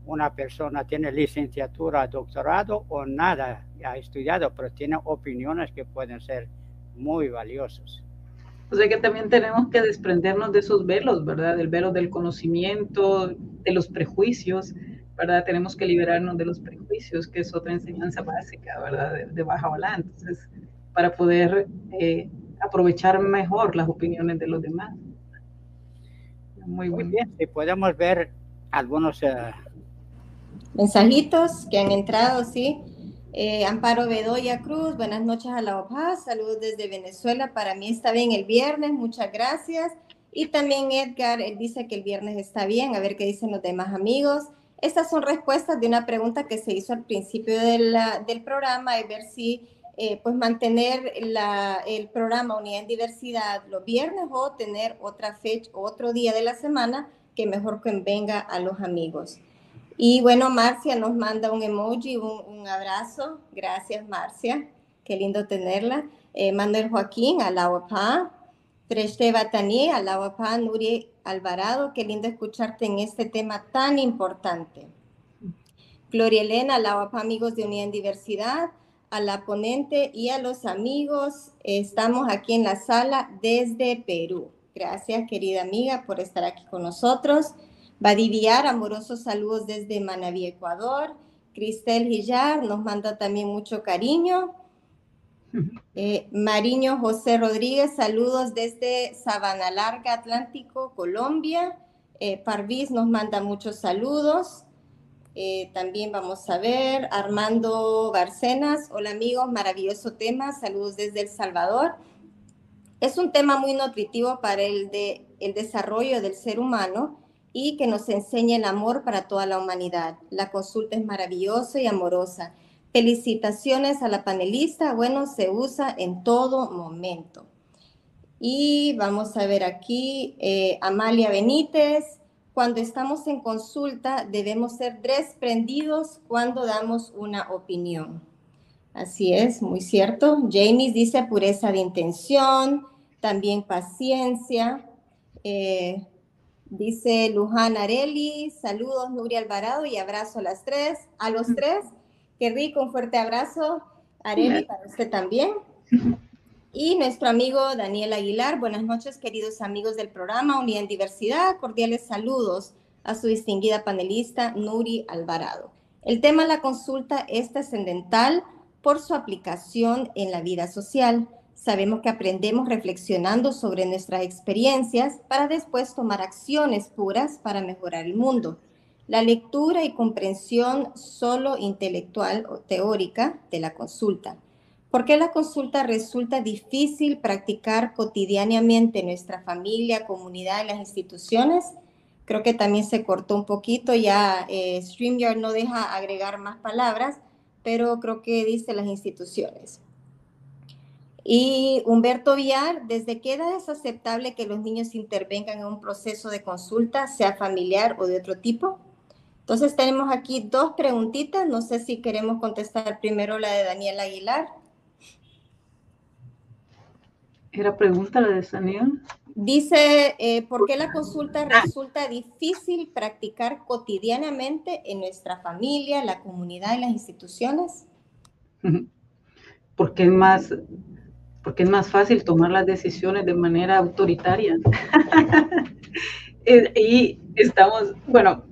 [SPEAKER 2] una persona tiene licenciatura, doctorado o nada ha estudiado, pero tiene opiniones que pueden ser muy valiosas.
[SPEAKER 3] O sea que también tenemos que desprendernos de esos velos, ¿verdad? Del velo del conocimiento, de los prejuicios, ¿verdad? Tenemos que liberarnos de los prejuicios, que es otra enseñanza básica, ¿verdad? De, baja ola. Para poder eh, aprovechar mejor las opiniones de los demás.
[SPEAKER 2] Muy, muy bien. Si podemos ver algunos uh,
[SPEAKER 4] mensajitos que han entrado, sí. Eh, Amparo Bedoya Cruz, buenas noches a la OPA, saludos desde Venezuela, para mí está bien el viernes, muchas gracias. Y también Edgar, él dice que el viernes está bien, a ver qué dicen los demás amigos. Estas son respuestas de una pregunta que se hizo al principio del programa, y ver si eh, pues mantener el programa Unidad en Diversidad los viernes o tener otra fecha, otro día de la semana que mejor convenga a los amigos. Y bueno, Marcia nos manda un emoji, un, abrazo. Gracias, Marcia. Qué lindo tenerla. Eh, Manuel Joaquín, Alawapá. Treste Batani, Alawapá, Nuri Alvarado. Qué lindo escucharte en este tema tan importante. Gloria Elena, Alawapá, amigos de Unidad en Diversidad. A la ponente y a los amigos. Estamos aquí en la sala desde Perú. Gracias, querida amiga, por estar aquí con nosotros. Vadiviar, amorosos saludos desde Manaví, Ecuador. Cristel Gillar nos manda también mucho cariño. Eh, Mariño José Rodríguez, saludos desde Sabana Larga, Atlántico, Colombia. Eh, Parvis nos manda muchos saludos. Eh, también vamos a ver, Armando Barcenas, hola amigos, maravilloso tema, saludos desde El Salvador. Es un tema muy nutritivo para el, de, el desarrollo del ser humano y que nos enseñe el amor para toda la humanidad. La consulta es maravillosa y amorosa. Felicitaciones a la panelista. Bueno, se usa en todo momento. Y vamos a ver aquí, eh, Amalia Benítez. Cuando estamos en consulta debemos ser desprendidos cuando damos una opinión. Así es, muy cierto. James dice pureza de intención, también paciencia. Eh, Dice Luján Areli, saludos Nuria Alvarado y abrazo a las tres, a los tres. Qué rico, un fuerte abrazo, Areli, para usted también. Y nuestro amigo Daniel Aguilar, buenas noches queridos amigos del programa Unidad en Diversidad, cordiales saludos a su distinguida panelista Nuri Alvarado. El tema de la consulta es trascendental por su aplicación en la vida social. Sabemos que aprendemos reflexionando sobre nuestras experiencias para después tomar acciones puras para mejorar el mundo. La lectura y comprensión solo intelectual o teórica de la consulta. ¿Por qué la consulta resulta difícil practicar cotidianamente en nuestra familia, comunidad y las instituciones? Creo que también se cortó un poquito, ya eh, StreamYard no deja agregar más palabras, pero creo que dice las instituciones. Y Humberto Villar, ¿desde qué edad es aceptable que los niños intervengan en un proceso de consulta, sea familiar o de otro tipo? Entonces tenemos aquí dos preguntitas, no sé si queremos contestar primero la de Daniel Aguilar.
[SPEAKER 3] Era pregunta la de Daniel.
[SPEAKER 4] Dice, eh, ¿por qué la consulta resulta difícil practicar cotidianamente en nuestra familia, la comunidad y las instituciones?
[SPEAKER 3] Porque es más, porque es más fácil tomar las decisiones de manera autoritaria. Eh, y estamos, bueno,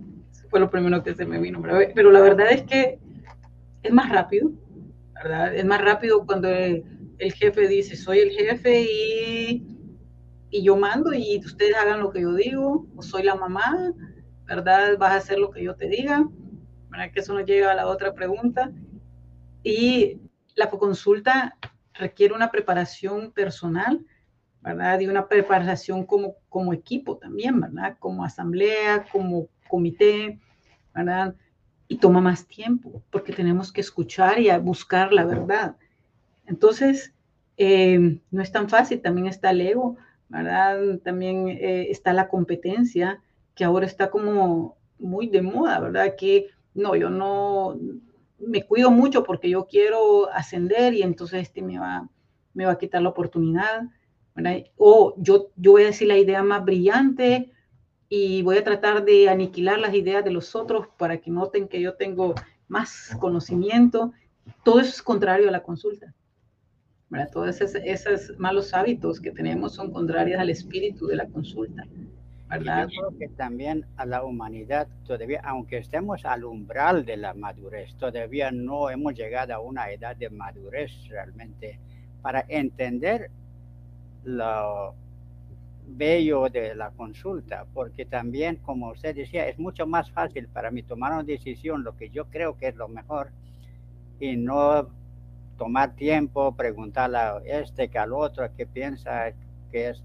[SPEAKER 3] fue lo primero que se me vino, pero la verdad es que es más rápido, ¿verdad? Es más rápido cuando el, jefe dice, soy el jefe y, y, yo mando y ustedes hagan lo que yo digo, o soy la mamá, ¿verdad? Vas a hacer lo que yo te diga, ¿verdad? Que eso nos llega a la otra pregunta. Y la consulta requiere una preparación personal, ¿verdad? Y una preparación como, como equipo también, ¿verdad? Como asamblea, como comité, ¿verdad? Y toma más tiempo porque tenemos que escuchar y buscar la verdad. Entonces, eh, no es tan fácil, también está el ego, ¿verdad? También eh, está la competencia, que ahora está como muy de moda, ¿verdad? Que no, yo no, me cuido mucho porque yo quiero ascender y entonces este me va, me va a quitar la oportunidad. O yo, yo voy a decir la idea más brillante y voy a tratar de aniquilar las ideas de los otros para que noten que yo tengo más conocimiento. Todo eso es contrario a la consulta. Todos esos, malos hábitos que tenemos son contrarios al espíritu de la consulta.
[SPEAKER 2] Yo creo que también a la humanidad todavía, aunque estemos al umbral de la madurez, todavía no hemos llegado a una edad de madurez realmente para entender lo bello de la consulta, porque también, como usted decía, es mucho más fácil para mí tomar una decisión, lo que yo creo que es lo mejor, y no tomar tiempo, preguntarle a este que al otro qué piensa que es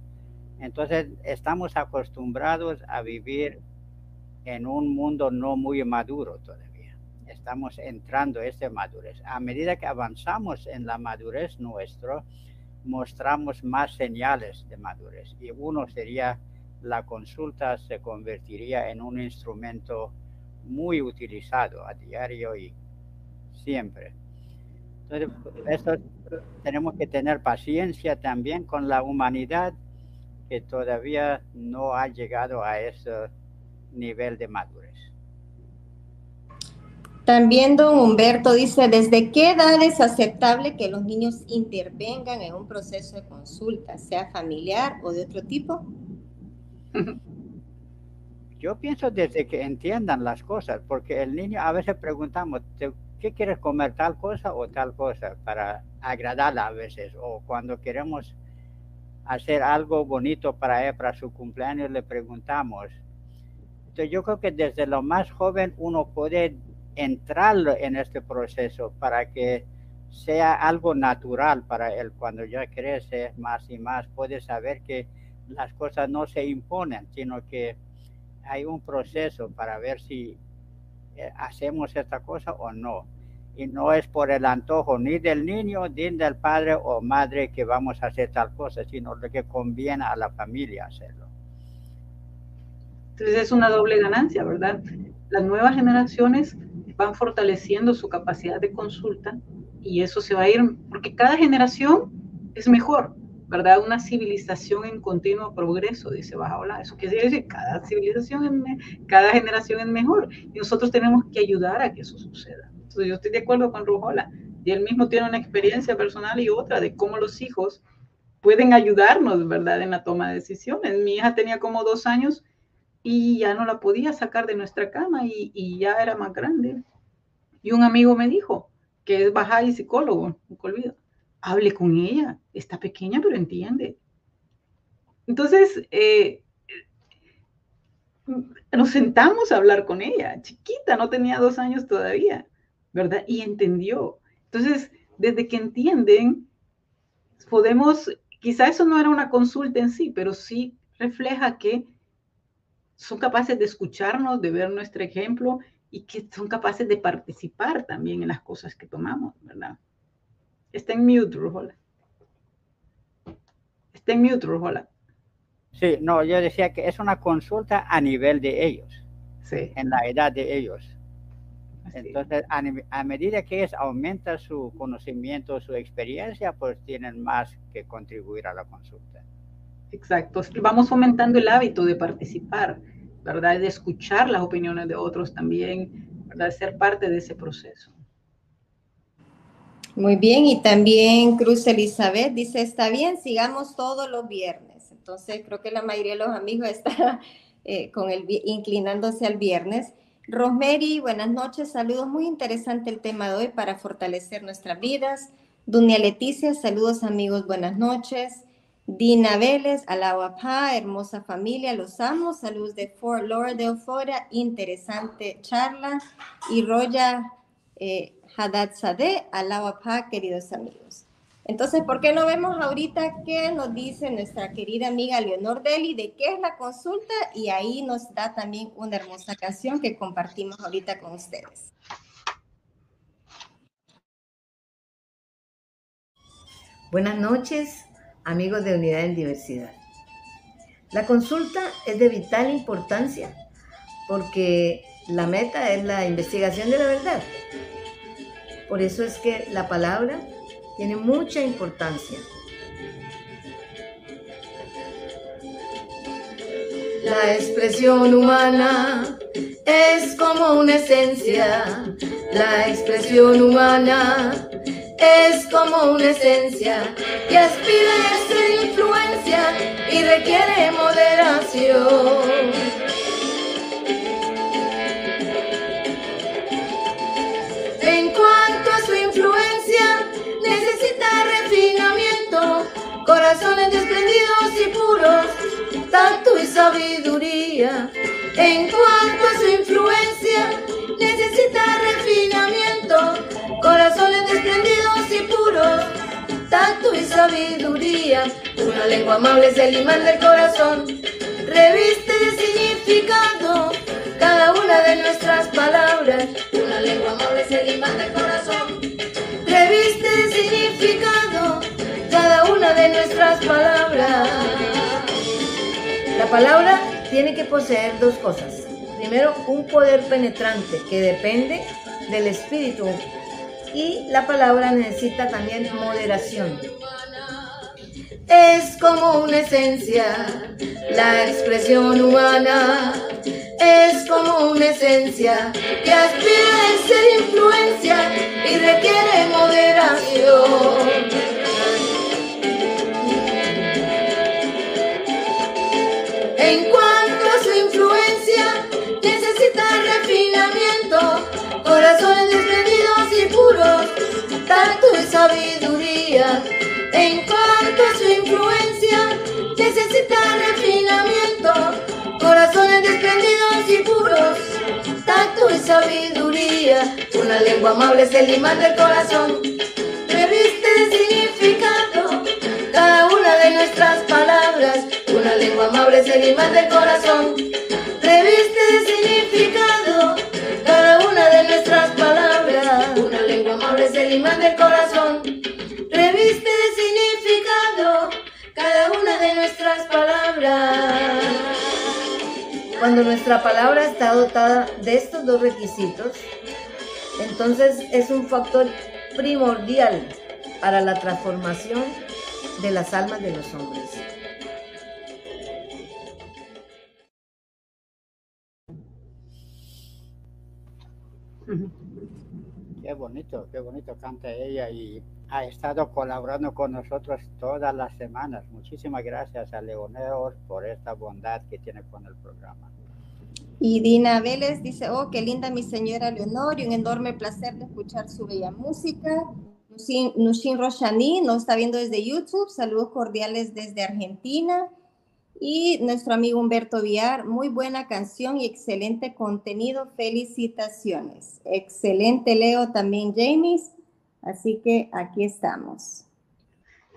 [SPEAKER 2] entonces, estamos acostumbrados a vivir en un mundo no muy maduro todavía. Estamos entrando a esta madurez. A medida que avanzamos en la madurez nuestra, mostramos más señales de madurez. Y uno sería la consulta se convertiría en un instrumento muy utilizado a diario y siempre. Entonces, tenemos que tener paciencia también con la humanidad que todavía no ha llegado a ese nivel de madurez.
[SPEAKER 4] También don Humberto dice, ¿desde qué edad es aceptable que los niños intervengan en un proceso de consulta, sea familiar o de otro tipo?
[SPEAKER 2] Yo pienso desde que entiendan las cosas, porque el niño a veces preguntamos, ¿qué quieres comer tal cosa o tal cosa? Para agradarla a veces, o cuando queremos hacer algo bonito para él, para su cumpleaños, le preguntamos. Entonces yo creo que desde lo más joven uno puede entrar en este proceso para que sea algo natural para él. Cuando ya crece más y más, puede saber que las cosas no se imponen, sino que hay un proceso para ver si eh, hacemos esta cosa o no y no es por el antojo ni del niño ni del padre o madre que vamos a hacer tal cosa, sino lo que conviene a la familia hacerlo.
[SPEAKER 3] Entonces es una doble ganancia, ¿verdad? Las nuevas generaciones van fortaleciendo su capacidad de consulta y eso se va a ir, porque cada generación es mejor, ¿verdad? Una civilización en continuo progreso, dice Bajaola. Eso quiere decir cada civilización, cada generación es mejor y nosotros tenemos que ayudar a que eso suceda yo estoy de acuerdo con Rujola. Y él mismo tiene una experiencia personal y otra de cómo los hijos pueden ayudarnos, ¿verdad?, en la toma de decisiones. Mi hija tenía como dos años y ya no la podía sacar de nuestra cama y, ya era más grande. Y un amigo me dijo, que es baja y psicólogo, no olvido, hable con ella, está pequeña pero entiende. Entonces, eh, nos sentamos a hablar con ella, chiquita, no tenía dos años todavía. ¿verdad? Y entendió. Entonces, desde que entienden, podemos, quizá eso no era una consulta en sí, pero sí refleja que son capaces de escucharnos, de ver nuestro ejemplo y que son capaces de participar también en las cosas que tomamos, ¿verdad? Está en mute, Rujola. Está en mute, Rujola.
[SPEAKER 2] Sí, no, yo decía que es una consulta a nivel de ellos. Sí. En la edad de ellos. Entonces, a, medida que es, aumenta su conocimiento, su experiencia, pues tienen más que contribuir a la consulta.
[SPEAKER 3] Exacto. Vamos fomentando el hábito de participar, ¿verdad? De escuchar las opiniones de otros también, ¿verdad? De ser parte de ese proceso.
[SPEAKER 4] Muy bien, y también Cruz Elizabeth dice, está bien, sigamos todos los viernes. Entonces, creo que la mayoría de los amigos está eh, con el, inclinándose al viernes. Rosemary, buenas noches, saludos, muy interesante el tema de hoy para fortalecer nuestras vidas. Dunia Leticia, saludos amigos, buenas noches. Dina Vélez, Alawapá, hermosa familia, los amo, saludos de Fort Lauderdale, Florida, interesante charla. Y Roya eh, Haddad Sadeh, Alawapá, queridos amigos. Entonces, ¿por qué no vemos ahorita qué nos dice nuestra querida amiga Leonor Deli de qué es la consulta? Y ahí nos da también una hermosa canción que compartimos ahorita con ustedes.
[SPEAKER 5] Buenas noches, amigos de Unidad en Diversidad. La consulta es de vital importancia porque la meta es la investigación de la verdad. Por eso es que la palabra tiene mucha importancia. La expresión humana es como una esencia. La expresión humana es como una esencia que aspira a ser influencia y requiere moderación. Influencia, necesita refinamiento, corazones desprendidos y puros, tacto y sabiduría. En cuanto a su influencia, necesita refinamiento, corazones desprendidos y puros, tacto y sabiduría. Una lengua amable es el imán del corazón, reviste de significado cada una de nuestras palabras. Una lengua amable es el imán del corazón, cada una de nuestras palabras. La palabra tiene que poseer dos cosas. Primero, un poder penetrante que depende del espíritu y la palabra necesita también moderación. Es como una esencia, la expresión humana es como una esencia que aspira a ser influencia y requiere moderación. En cuanto a su influencia, necesita refinamiento, corazones desprendidos y puros, tacto y sabiduría. Influencia, necesita refinamiento, corazones desprendidos y puros, tacto y sabiduría. Una lengua amable es el imán del corazón, reviste de significado cada una de nuestras palabras. Una lengua amable es el imán del corazón, reviste de significado cada una de nuestras palabras. Una lengua amable es el imán del corazón, nuestra palabra está dotada de estos dos requisitos, entonces es un factor primordial para la transformación de las almas de los hombres.
[SPEAKER 2] Qué bonito, qué bonito canta ella y ha estado colaborando con nosotros todas las semanas. Muchísimas gracias a Leonor por esta bondad que tiene con el programa.
[SPEAKER 4] Y Dina Vélez dice, oh, qué linda mi señora Leonor y un enorme placer de escuchar su bella música. Nushin Roshani nos está viendo desde YouTube. Saludos cordiales desde Argentina. Y nuestro amigo Humberto Villar, muy buena canción y excelente contenido. Felicitaciones. Excelente, Leo, también James. Así que aquí estamos.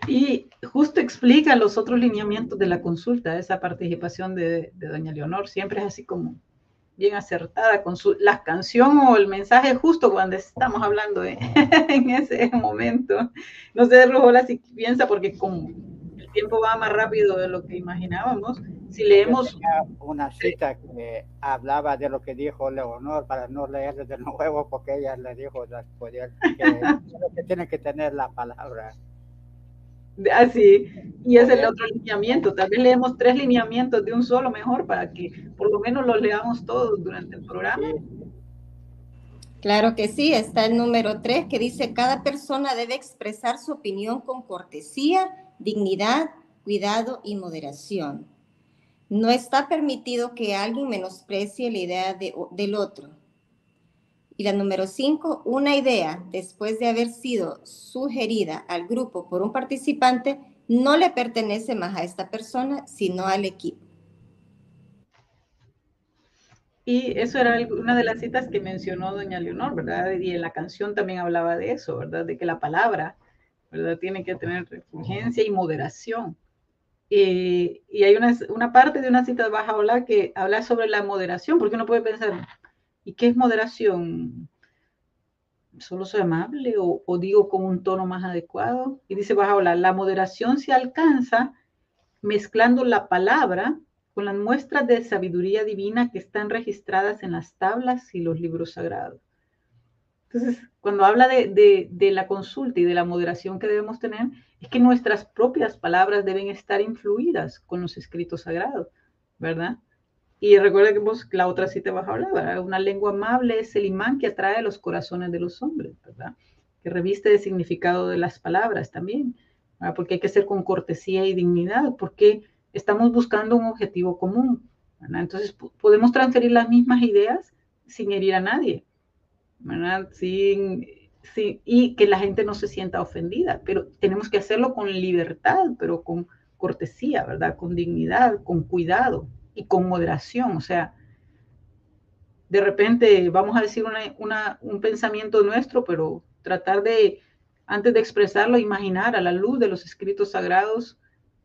[SPEAKER 3] Y justo explica los otros lineamientos de la consulta, esa participación de, de doña Leonor. Siempre es así como bien acertada con su, la canción o el mensaje justo cuando estamos hablando en ese momento. No sé, Rojola, si piensa, porque como el tiempo va más rápido de lo que imaginábamos, si leemos...
[SPEAKER 2] Una cita que hablaba de lo que dijo Leonor para no leerlo de nuevo porque ella le dijo que, que tiene que tener la palabra.
[SPEAKER 3] Así, y es el otro lineamiento. Tal vez leemos tres lineamientos de un solo mejor para que por lo menos los leamos todos durante el programa.
[SPEAKER 4] Claro que sí, está el número tres que dice, cada persona debe expresar su opinión con cortesía, dignidad, cuidado y moderación. No está permitido que alguien menosprecie la idea del otro. Y la número cinco, una idea, después de haber sido sugerida al grupo por un participante, no le pertenece más a esta persona, sino al equipo.
[SPEAKER 3] Y eso era una de las citas que mencionó doña Leonor, ¿verdad? Y en la canción también hablaba de eso, ¿verdad? De que la palabra, ¿verdad? Tiene que tener refulgencia y moderación. y hay una, una, parte de una cita de Baja Ola que habla sobre la moderación, porque uno puede pensar, ¿Y qué es moderación? ¿Solo soy amable o, digo con un tono más adecuado? Y dice hablar la moderación se alcanza mezclando la palabra con las muestras de sabiduría divina que están registradas en las tablas y los libros sagrados. Entonces, cuando habla de, la consulta y de la moderación que debemos tener, es que nuestras propias palabras deben estar influidas con los escritos sagrados, ¿verdad? Y vos, la otra sí te vas a hablar, ¿verdad? Una lengua amable es el imán que atrae los corazones de los hombres, ¿verdad? Que reviste de significado de las palabras también, ¿verdad? Porque hay que ser con cortesía y dignidad, porque estamos buscando un objetivo común, ¿verdad? Entonces podemos transferir las mismas ideas sin herir a nadie, ¿verdad? Sin, y que la gente no se sienta ofendida, pero tenemos que hacerlo con libertad, pero con cortesía, ¿verdad? Con dignidad, con cuidado, y con moderación. O sea, de repente vamos a decir un pensamiento nuestro, pero tratar de, antes de expresarlo, imaginar a la luz de los escritos sagrados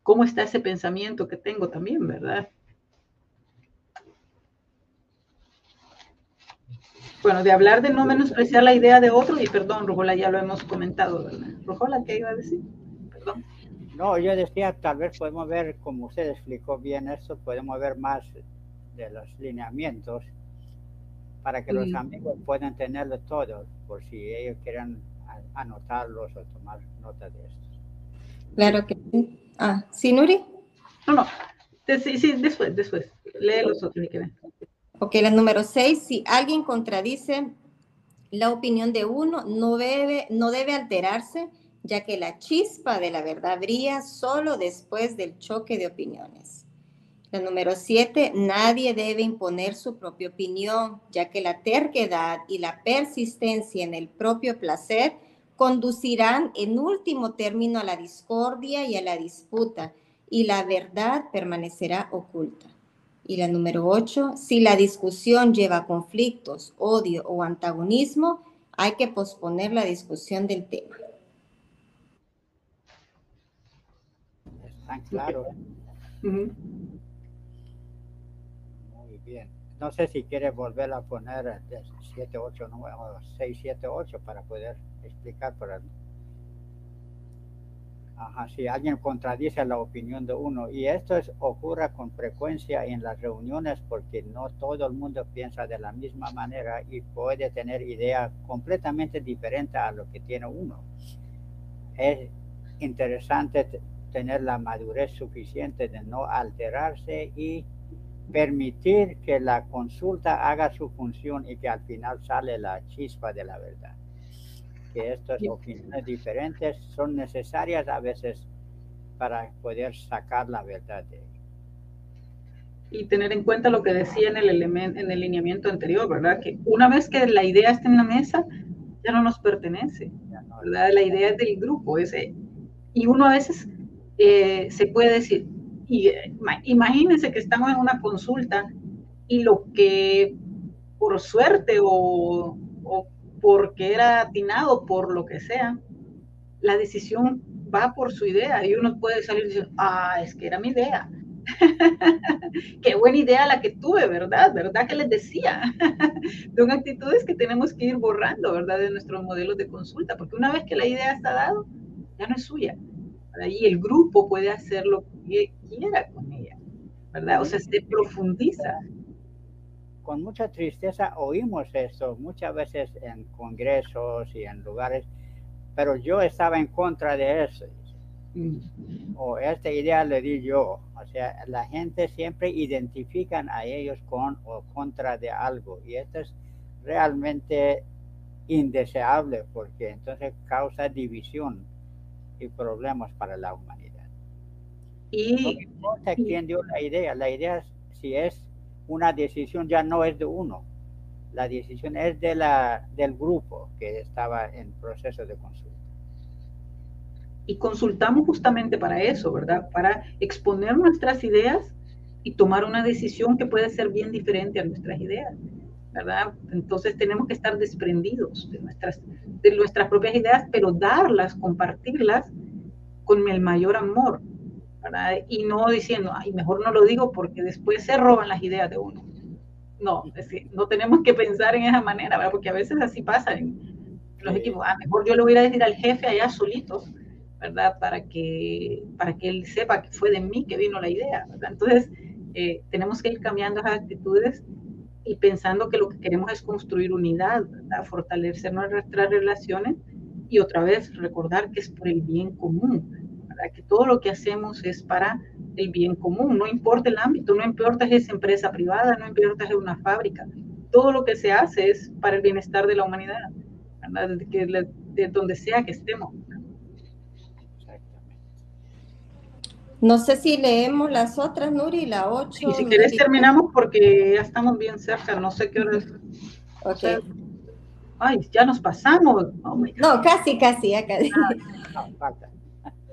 [SPEAKER 3] cómo está ese pensamiento que tengo también, ¿verdad? Bueno, de hablar de no menospreciar la idea de otro, y perdón, Rojola, ya lo hemos comentado, ¿verdad? Rojola, ¿qué iba a decir? Perdón.
[SPEAKER 2] No, yo decía, tal vez podemos ver, como usted explicó bien esto, podemos ver más de los lineamientos para que los amigos puedan tenerlo todo, por si ellos quieren anotarlos o tomar nota de esto.
[SPEAKER 4] Claro que sí. Ah, ¿sí, Nuri?
[SPEAKER 3] No, no. Sí, sí, después, después. Lee los otros que ven.
[SPEAKER 4] Ok, la número seis, si alguien contradice la opinión de uno, no debe, no debe alterarse ya que la chispa de la verdad brilla solo después del choque de opiniones. La número siete, nadie debe imponer su propia opinión, ya que la terquedad y la persistencia en el propio placer conducirán en último término a la discordia y a la disputa, y la verdad permanecerá oculta. Y la número ocho, si la discusión lleva conflictos, odio o antagonismo, hay que posponer la discusión del tema.
[SPEAKER 2] Claro. Muy bien. No sé si quieres volver a poner 7, 8, 9, 6, 7, 8 para poder explicar el... Ajá, si alguien contradice la opinión de uno, y esto es, ocurre con frecuencia en las reuniones porque no todo el mundo piensa de la misma manera y puede tener ideas completamente diferentes a lo que tiene uno. Es interesante tener la madurez suficiente de no alterarse y permitir que la consulta haga su función y que al final sale la chispa de la verdad. Que estas opiniones diferentes son necesarias a veces para poder sacar la verdad de
[SPEAKER 3] y tener en cuenta lo que decía en el elemento, en el lineamiento anterior, ¿verdad? Que una vez que la idea está en la mesa, ya no nos pertenece, ¿verdad? La idea es del grupo, ese. Y uno a veces eh, se puede decir, y, imagínense que estamos en una consulta y lo que por suerte o, o porque era atinado por lo que sea, la decisión va por su idea y uno puede salir diciendo, ah, es que era mi idea. Qué buena idea la que tuve, ¿verdad? ¿Verdad que les decía? Son actitudes que tenemos que ir borrando, ¿verdad? De nuestros modelos de consulta, porque una vez que la idea está dado, ya no es suya, y el grupo puede hacer lo que quiera con ella. ¿verdad? O sea, se profundiza.
[SPEAKER 2] Con mucha tristeza oímos esto muchas veces en congresos y en lugares, pero yo estaba en contra de eso.
[SPEAKER 3] Mm.
[SPEAKER 2] O esta idea le di yo. O sea, la gente siempre identifican a ellos con o contra de algo y esto es realmente indeseable porque entonces causa división y problemas para la humanidad.
[SPEAKER 3] Y,
[SPEAKER 2] No importa quién dio la idea, la idea es- si es una decisión ya no es de uno, la decisión es de la, del grupo que estaba en proceso de consulta.
[SPEAKER 3] y consultamos justamente para eso, ¿verdad? Para exponer nuestras ideas y tomar una decisión que puede ser bien diferente a nuestras ideas, ¿verdad? Entonces tenemos que estar desprendidos de nuestras, de nuestras propias ideas, pero darlas, compartirlas con el mayor amor, ¿verdad? Y no diciendo, ay, mejor no lo digo porque después se roban las ideas de uno. No, es que no tenemos que pensar en esa manera, ¿verdad? Porque a veces así pasa en los equipos. Ah, mejor yo le voy a decir al jefe allá solito, ¿verdad? Para que, para que él sepa que fue de mí que vino la idea, ¿verdad? Entonces, eh, tenemos que ir cambiando esas actitudes y pensando que lo que queremos es construir unidad, ¿verdad? Fortalecer nuestras relaciones y otra vez recordar que es por el bien común, ¿verdad? Que todo lo que hacemos es para el bien común, no importa el ámbito, no importa si es empresa privada, no importa si es una fábrica, todo lo que se hace es para el bienestar de la humanidad, de donde sea que estemos.
[SPEAKER 2] Exactamente.
[SPEAKER 4] No sé si leemos las otras, Nuri, la 8.
[SPEAKER 3] Y si querés terminamos porque ya estamos bien cerca, no sé qué hora es.
[SPEAKER 4] Ok.
[SPEAKER 3] Ay, ya nos pasamos. Oh.
[SPEAKER 4] No, casi, casi, ya casi.
[SPEAKER 2] No, falta.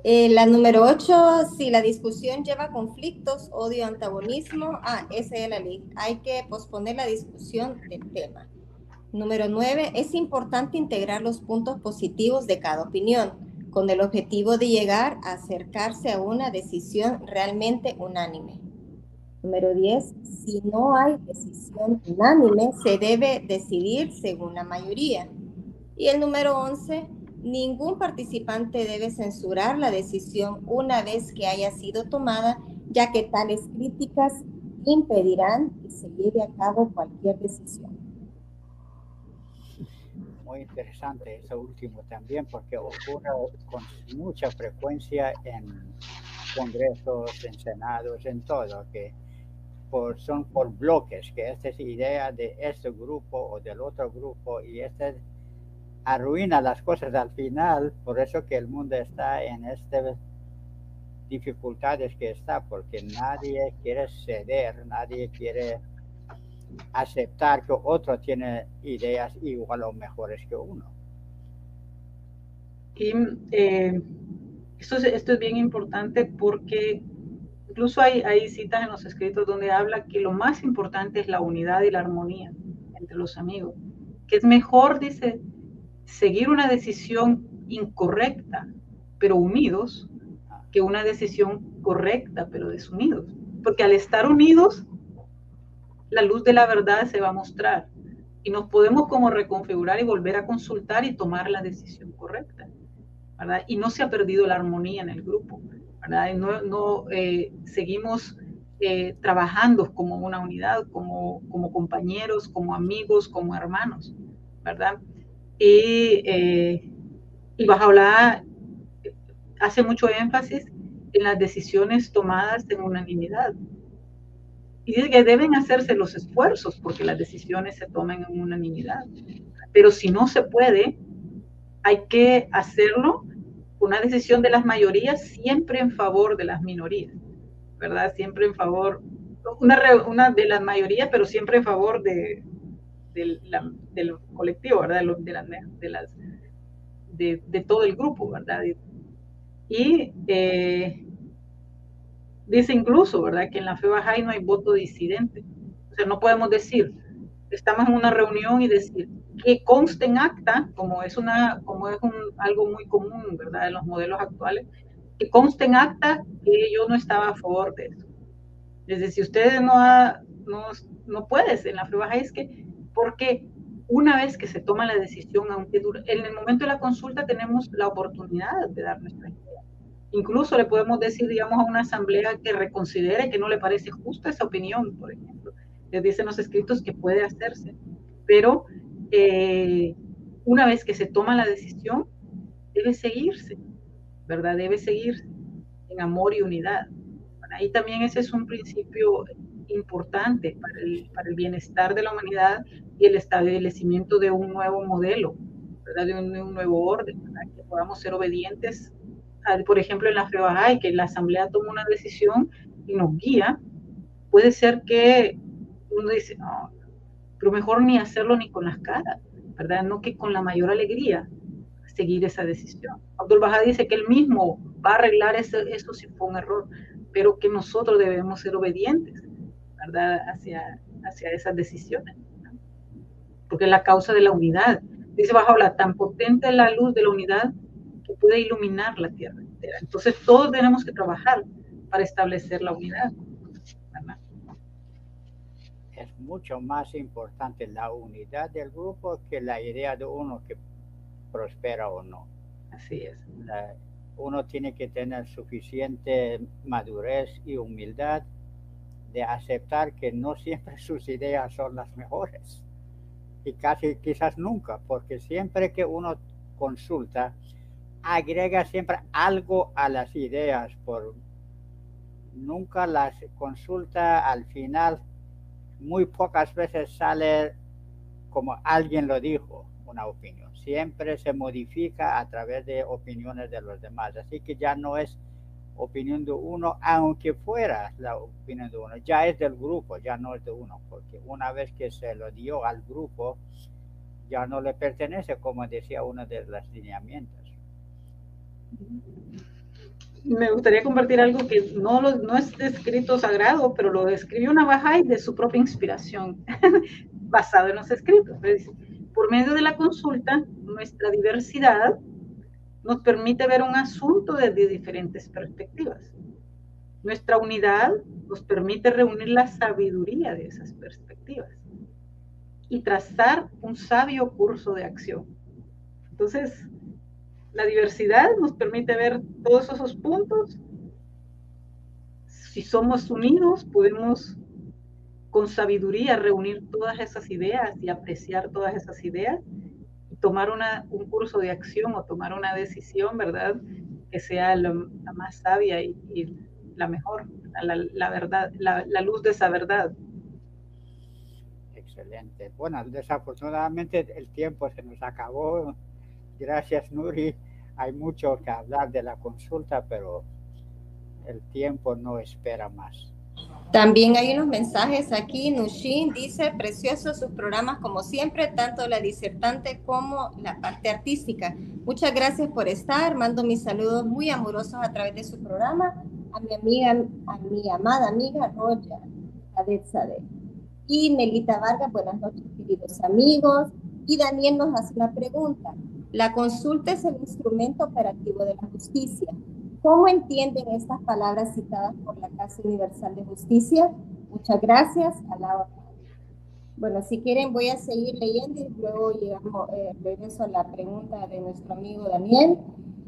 [SPEAKER 4] Eh, la número 8, si la discusión lleva conflictos, odio, antagonismo, ah, esa es la ley. Hay que posponer la discusión del tema. Número 9, es importante integrar los puntos positivos de cada opinión, con el objetivo de llegar a acercarse a una decisión realmente unánime. Número 10, si no hay decisión unánime, se debe decidir según la mayoría. Y el número 11, ningún participante debe censurar la decisión una vez que haya sido tomada, ya que tales críticas impedirán que se lleve a cabo cualquier decisión.
[SPEAKER 2] Muy interesante eso último también porque ocurre con mucha frecuencia en congresos, en senados, en todo, que por, son por bloques, que esta es idea de este grupo o del otro grupo y este arruina las cosas al final, por eso que el mundo está en estas dificultades que está, porque nadie quiere ceder, nadie quiere aceptar que otro tiene ideas igual o mejores que uno.
[SPEAKER 3] Y eh, esto, es, esto es bien importante porque incluso hay, hay citas en los escritos donde habla que lo más importante es la unidad y la armonía entre los amigos. Que es mejor, dice, seguir una decisión incorrecta, pero unidos, que una decisión correcta, pero desunidos. Porque al estar unidos, la luz de la verdad se va a mostrar y nos podemos como reconfigurar y volver a consultar y tomar la decisión correcta. ¿verdad? Y no se ha perdido la armonía en el grupo, ¿verdad? Y no, no eh, seguimos eh, trabajando como una unidad, como, como compañeros, como amigos, como hermanos, ¿verdad? Y, eh, y Bajaola hace mucho énfasis en las decisiones tomadas en unanimidad. Y dice que deben hacerse los esfuerzos porque las decisiones se tomen en unanimidad. Pero si no se puede, hay que hacerlo una decisión de las mayorías siempre en favor de las minorías, ¿verdad? Siempre en favor, una, una de las mayorías, pero siempre en favor de, de la, del colectivo, ¿verdad? De, las, de, las, de, de, todo el grupo, ¿verdad? Y eh, dice incluso, ¿verdad? Que en la fe Bahá'í no hay voto disidente. O sea, no podemos decir, estamos en una reunión y decir que conste en acta, como es, una, como es un, algo muy común, ¿verdad? En los modelos actuales, que conste en acta que yo no estaba a favor de eso. Es decir, si ustedes no, ha, no, no puedes en la fe Bahá'í, es que, porque una vez que se toma la decisión, aunque dure, en el momento de la consulta tenemos la oportunidad de dar nuestra idea, Incluso le podemos decir, digamos, a una asamblea que reconsidere que no le parece justa esa opinión, por ejemplo. Les dicen los escritos que puede hacerse, pero eh, una vez que se toma la decisión, debe seguirse, ¿verdad? Debe seguirse en amor y unidad. ahí también ese es un principio importante para el, para el bienestar de la humanidad y el establecimiento de un nuevo modelo, ¿verdad? De un, nuevo orden, que podamos ser obedientes, por ejemplo, en la FEBAJA y que la Asamblea toma una decisión y nos guía, puede ser que uno dice, no, pero mejor ni hacerlo ni con las caras, ¿verdad? No que con la mayor alegría seguir esa decisión. Abdul Baha dice que él mismo va a arreglar eso, eso si fue un error, pero que nosotros debemos ser obedientes, ¿verdad? Hacia, hacia esas decisiones porque es la causa de la unidad. Dice bajo la tan potente es la luz de la unidad que puede iluminar la tierra entera. Entonces todos tenemos que trabajar para establecer la unidad.
[SPEAKER 2] Es mucho más importante la unidad del grupo que la idea de uno que prospera o no.
[SPEAKER 3] Así es.
[SPEAKER 2] uno tiene que tener suficiente madurez y humildad de aceptar que no siempre sus ideas son las mejores y casi quizás nunca, porque siempre que uno consulta, agrega siempre algo a las ideas, por nunca las consulta al final, muy pocas veces sale como alguien lo dijo, una opinión. Siempre se modifica a través de opiniones de los demás, así que ya no es opinión de uno, aunque fuera la opinión de uno, ya es del grupo, ya no es de uno, porque una vez que se lo dio al grupo, ya no le pertenece, como decía uno de los lineamientos.
[SPEAKER 3] Me gustaría compartir algo que no, es escrito sagrado, pero lo escribió Bahá'í de su propia inspiración, basado en los escritos. Por medio de la consulta, nuestra diversidad nos permite ver un asunto desde diferentes perspectivas. Nuestra unidad nos permite reunir la sabiduría de esas perspectivas y trazar un sabio curso de acción. Entonces, la diversidad nos permite ver todos esos puntos. Si somos unidos, podemos con sabiduría reunir todas esas ideas y apreciar todas esas ideas tomar una, un curso de acción o tomar una decisión, ¿verdad? Que sea la más sabia y, la mejor, la, verdad, la, luz de esa verdad.
[SPEAKER 2] Excelente. Bueno, desafortunadamente el tiempo se nos acabó. Gracias, Nuri. Hay mucho que hablar de la consulta, pero el tiempo no espera más.
[SPEAKER 4] También hay unos mensajes aquí. Nushin dice, preciosos sus programas como siempre, tanto la disertante como la parte artística. Muchas gracias por estar. Mando mis saludos muy amorosos a través de su programa a mi amiga, a mi amada amiga Roya Sade. Y Melita Vargas, buenas noches, queridos amigos. Y Daniel nos hace una pregunta. La consulta es el instrumento operativo de la justicia. ¿Cómo entienden estas palabras citadas por la Casa Universal de Justicia? Muchas gracias. A bueno, si quieren voy a seguir leyendo y luego llegamos, eh, regreso a la pregunta de nuestro amigo Daniel.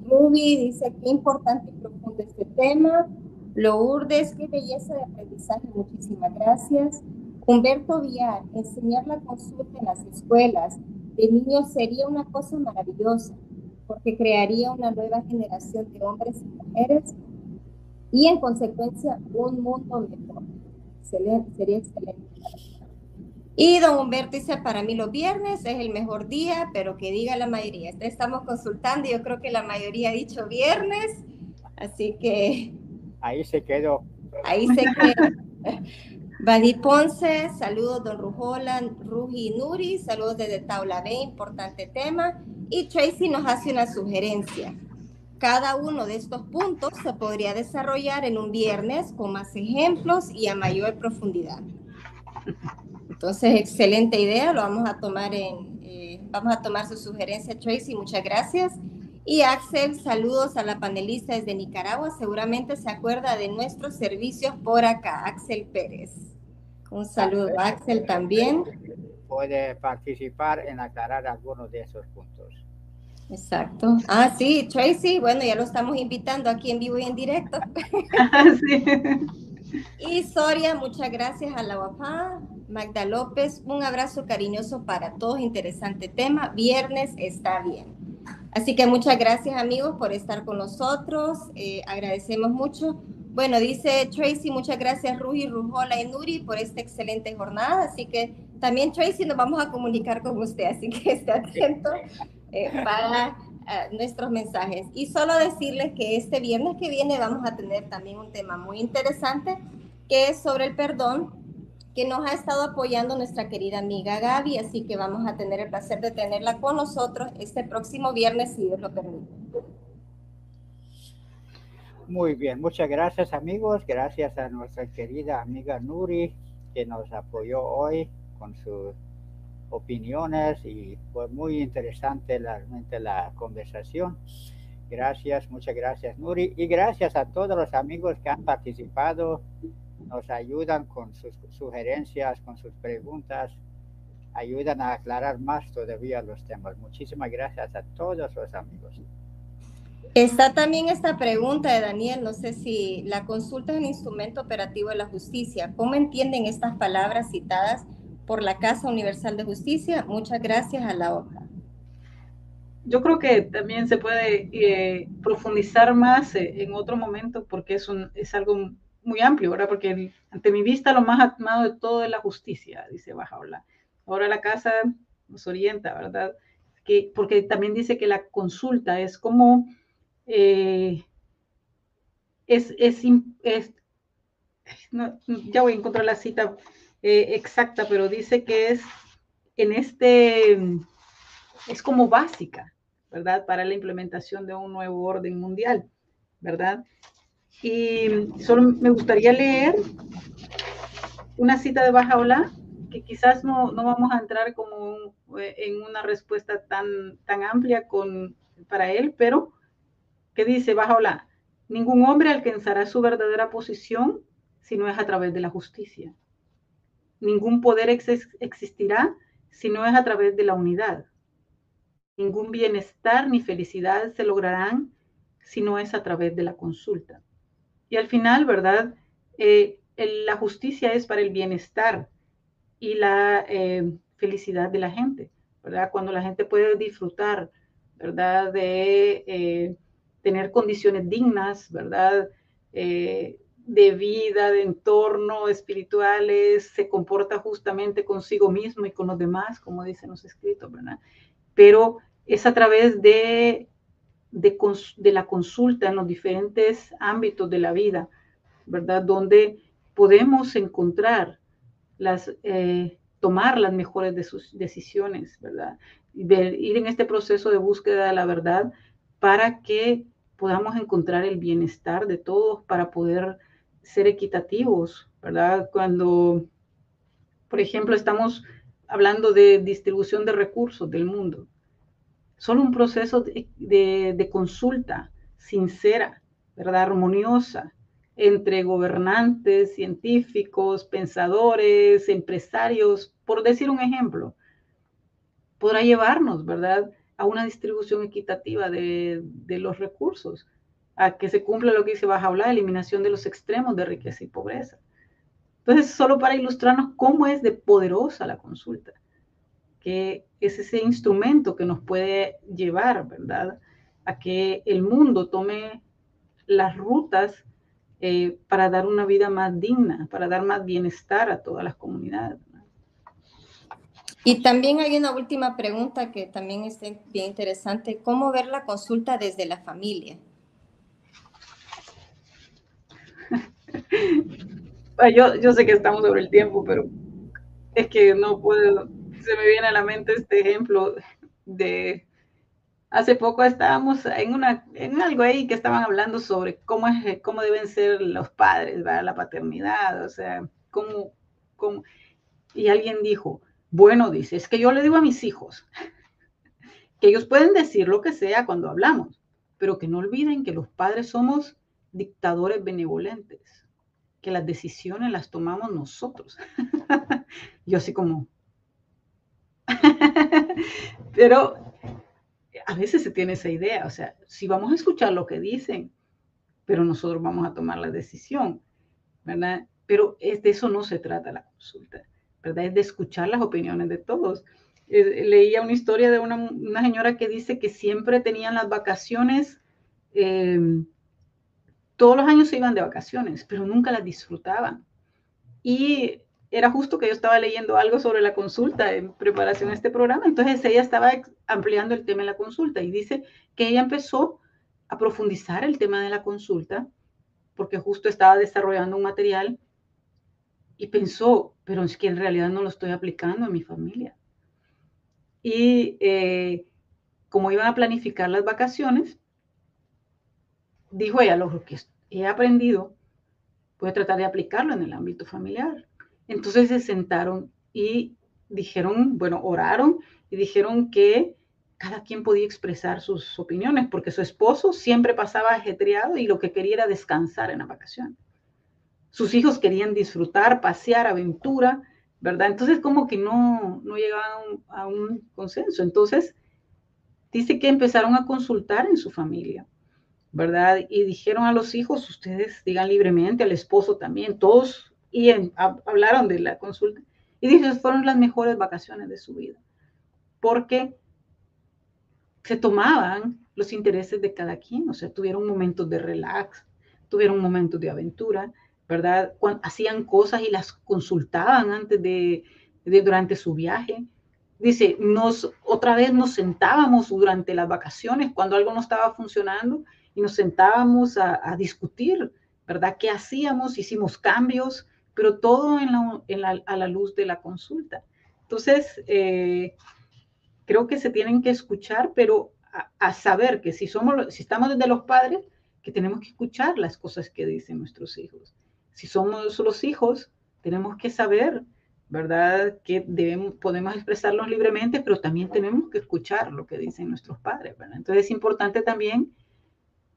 [SPEAKER 4] Ruby dice, qué importante y profundo este tema. Lourdes, qué belleza de aprendizaje, muchísimas gracias. Humberto Villar, enseñar la consulta en las escuelas de niños sería una cosa maravillosa porque crearía una nueva generación de hombres y mujeres y en consecuencia un mundo mejor. sería excelente. Y don Humberto dice, para mí los viernes es el mejor día, pero que diga la mayoría. Estamos consultando y yo creo que la mayoría ha dicho viernes, así que...
[SPEAKER 2] Ahí se quedó.
[SPEAKER 4] Ahí se quedó. Badi Ponce, saludos don Rujola, Ruji Nuri, saludos desde Taula B, importante tema. Y Tracy nos hace una sugerencia. Cada uno de estos puntos se podría desarrollar en un viernes con más ejemplos y a mayor profundidad. Entonces, excelente idea, lo vamos a tomar en, eh, vamos a tomar su sugerencia, Tracy, muchas gracias. Y Axel, saludos a la panelista desde Nicaragua, seguramente se acuerda de nuestros servicios por acá, Axel Pérez. Un saludo, Axel, también
[SPEAKER 2] puede participar en aclarar algunos de esos puntos.
[SPEAKER 4] Exacto. Ah, sí, Tracy, bueno, ya lo estamos invitando aquí en vivo y en directo. sí. Y Soria, muchas gracias a la papá. Magda López, un abrazo cariñoso para todos, interesante tema. Viernes está bien. Así que muchas gracias amigos por estar con nosotros, eh, agradecemos mucho. Bueno, dice Tracy, muchas gracias Ruji, Rujola y Nuri por esta excelente jornada, así que también Tracy nos vamos a comunicar con usted, así que esté atento eh, para eh, nuestros mensajes. Y solo decirles que este viernes que viene vamos a tener también un tema muy interesante que es sobre el perdón que nos ha estado apoyando nuestra querida amiga Gaby, así que vamos a tener el placer de tenerla con nosotros este próximo viernes, si Dios lo permite.
[SPEAKER 2] Muy bien, muchas gracias amigos, gracias a nuestra querida amiga Nuri que nos apoyó hoy con sus opiniones y fue muy interesante realmente la conversación. Gracias, muchas gracias Nuri y gracias a todos los amigos que han participado nos ayudan con sus sugerencias, con sus preguntas, ayudan a aclarar más todavía los temas. Muchísimas gracias a todos los amigos.
[SPEAKER 4] Está también esta pregunta de Daniel, no sé si la consulta es un instrumento operativo de la justicia. ¿Cómo entienden estas palabras citadas por la Casa Universal de Justicia? Muchas gracias a la hoja.
[SPEAKER 3] Yo creo que también se puede eh, profundizar más eh, en otro momento porque es, un, es algo muy amplio, ¿verdad? Porque ante mi vista lo más amado de todo es la justicia, dice Bajaola. Ahora la casa nos orienta, ¿verdad? Que, porque también dice que la consulta es como, eh, es, es, es ya voy a encontrar la cita eh, exacta, pero dice que es en este, es como básica, ¿verdad? Para la implementación de un nuevo orden mundial, ¿verdad? Y solo me gustaría leer una cita de Bajaola, que quizás no, no vamos a entrar como eh, en una respuesta tan, tan amplia con, para él, pero que dice Bajaola, ningún hombre alcanzará su verdadera posición si no es a través de la justicia. Ningún poder existirá si no es a través de la unidad. Ningún bienestar ni felicidad se lograrán si no es a través de la consulta. Y al final, ¿verdad? Eh, la justicia es para el bienestar y la eh, felicidad de la gente, ¿verdad? Cuando la gente puede disfrutar, ¿verdad? De eh, tener condiciones dignas, ¿verdad? de vida, de entorno espirituales, se comporta justamente consigo mismo y con los demás, como dicen los escritos, ¿verdad? Pero es a través de de, la consulta en los diferentes ámbitos de la vida, ¿verdad? Donde podemos encontrar las, eh, tomar las mejores de sus decisiones, ¿verdad? ir en este proceso de búsqueda de la verdad para que podamos encontrar el bienestar de todos, para poder ser equitativos, ¿verdad? Cuando, por ejemplo, estamos hablando de distribución de recursos del mundo, solo un proceso de, consulta sincera, ¿verdad? Armoniosa entre gobernantes, científicos, pensadores, empresarios, por decir un ejemplo, podrá llevarnos, ¿verdad?, a una distribución equitativa de, los recursos, a que se cumpla lo que se va a hablar, eliminación de los extremos de riqueza y pobreza. Entonces, solo para ilustrarnos cómo es de poderosa la consulta que es ese instrumento que nos puede llevar, ¿verdad? A que el mundo tome las rutas eh, para dar una vida más digna, para dar más bienestar a todas las comunidades.
[SPEAKER 4] Y también hay una última pregunta que también es bien interesante. ¿Cómo ver la consulta desde la familia?
[SPEAKER 3] yo, yo sé que estamos sobre el tiempo, pero es que no puedo, se me viene a la mente este ejemplo de hace poco estábamos en una en algo ahí que estaban hablando sobre cómo es cómo deben ser los padres, la paternidad, o sea, cómo, cómo y alguien dijo, bueno, dice, es que yo le digo a mis hijos que ellos pueden decir lo que sea cuando hablamos, pero que no olviden que los padres somos dictadores benevolentes, que las decisiones las tomamos nosotros. yo así como, Pero a veces se tiene esa idea, o sea, si vamos a escuchar lo que dicen, pero nosotros vamos a tomar la decisión, ¿verdad? Pero es de eso no se trata la consulta, Es de escuchar las opiniones de todos. leía una historia de una, señora que dice que siempre tenían las vacaciones, em, todos los años se iban de vacaciones, pero nunca las disfrutaban. Y era justo que yo estaba leyendo algo sobre la consulta en preparación a este programa, entonces ella estaba ampliando el tema de la consulta y dice que ella empezó a profundizar el tema de la consulta porque justo estaba desarrollando un material y pensó, pero es que en realidad no lo estoy aplicando en mi familia. Y eh, como iban a planificar las vacaciones, dijo ella, lo que he aprendido, voy a tratar de aplicarlo en el ámbito familiar. Entonces se sentaron y dijeron, bueno, oraron y dijeron que cada quien podía expresar sus opiniones, porque su esposo siempre pasaba ajetreado y lo que quería era descansar en la vacación. Sus hijos querían disfrutar, pasear, aventura, ¿verdad? Entonces como que no, no llegaban a un consenso. Entonces dice que empezaron a consultar en su familia, ¿verdad? Y dijeron a los hijos, ustedes digan libremente, al esposo también, todos, y hablaron de la consulta. Y dice, fueron las mejores vacaciones de su vida, porque se tomaban los intereses de cada quien, o sea, tuvieron momentos de relax, tuvieron momentos de aventura, ¿verdad? Cuando hacían cosas y las consultaban antes de, durante su viaje. Dice, nos, otra vez nos sentábamos durante las vacaciones cuando algo no estaba funcionando y nos sentábamos a, discutir, ¿verdad? ¿Qué hacíamos? Hicimos cambios, pero todo en la, a la luz de la consulta. Entonces, eh, creo que se tienen que escuchar, pero a, saber que si somos, si estamos desde los padres, que tenemos que escuchar las cosas que dicen nuestros hijos. Si somos los hijos, tenemos que saber, ¿verdad? Que podemos expresarlos libremente, pero también tenemos que escuchar lo que dicen nuestros padres, ¿verdad? Entonces es importante también,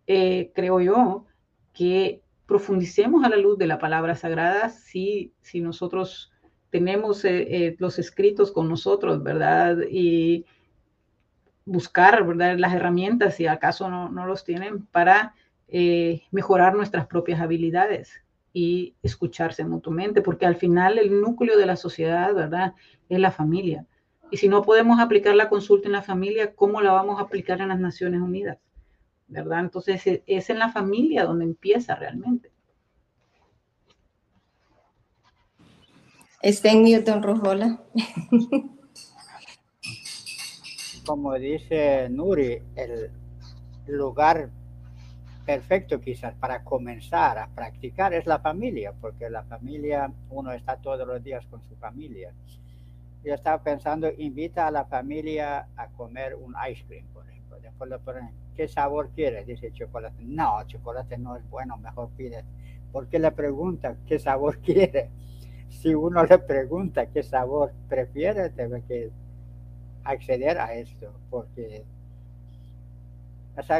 [SPEAKER 3] eh, creo yo, que profundicemos a la luz de la palabra sagrada si, si nosotros tenemos eh, eh, los escritos con nosotros, ¿verdad? Y buscar, ¿verdad? Las herramientas, si acaso no, no los tienen, para mejorar nuestras propias habilidades y escucharse mutuamente, porque al final el núcleo de la sociedad, ¿verdad? Es la familia. Y si no podemos aplicar la consulta en la familia, ¿cómo la vamos a aplicar en las Naciones Unidas? ¿Verdad? Entonces es en la familia donde empieza realmente.
[SPEAKER 4] Está en Newton Rojola.
[SPEAKER 2] Como dice Nuri, el lugar perfecto quizás para comenzar a practicar es la familia, porque la familia, uno está todos los días con su familia. Yo estaba pensando, invita a la familia a comer un ice cream, por ejemplo. Después le ponen, ¿qué sabor quieres? Dice chocolate. No, chocolate no es bueno, mejor pide. ¿Por qué le pregunta qué sabor quiere? si uno le pregunta qué sabor prefiere, debe que acceder a esto, porque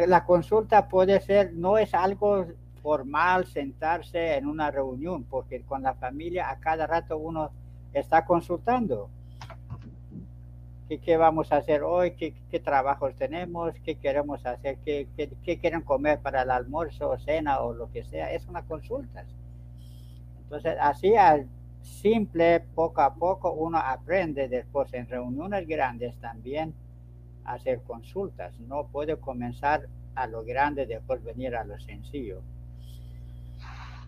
[SPEAKER 2] la consulta puede ser, no es algo formal sentarse en una reunión, porque con la familia a cada rato uno está consultando. ¿Qué, qué vamos a hacer hoy? ¿Qué, ¿Qué, trabajos tenemos? ¿Qué queremos hacer? ¿Qué, ¿Qué, qué, quieren comer para el almuerzo cena o lo que sea? Es una consulta. Entonces, así al simple, poco a poco uno aprende después en reuniones grandes también hacer consultas. No puede comenzar a lo grande después venir a lo sencillo.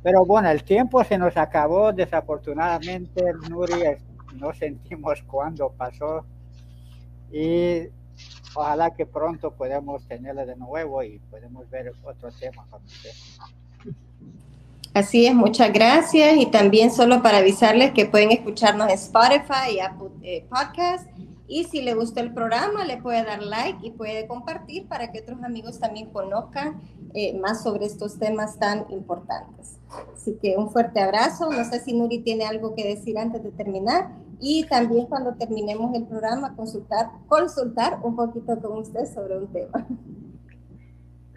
[SPEAKER 2] Pero bueno, el tiempo se nos acabó, desafortunadamente, Nuri, no sentimos cuándo pasó y ojalá que pronto podamos tenerlo de nuevo y podemos ver otro tema con usted.
[SPEAKER 4] Así es, muchas gracias. Y también solo para avisarles que pueden escucharnos en Spotify y Apple eh, Podcast. Y si le gustó el programa, le puede dar like y puede compartir para que otros amigos también conozcan eh, más sobre estos temas tan importantes. Así que un fuerte abrazo. No sé si Nuri tiene algo que decir antes de terminar. Y también cuando terminemos el programa, consultar, consultar un poquito con usted sobre un tema.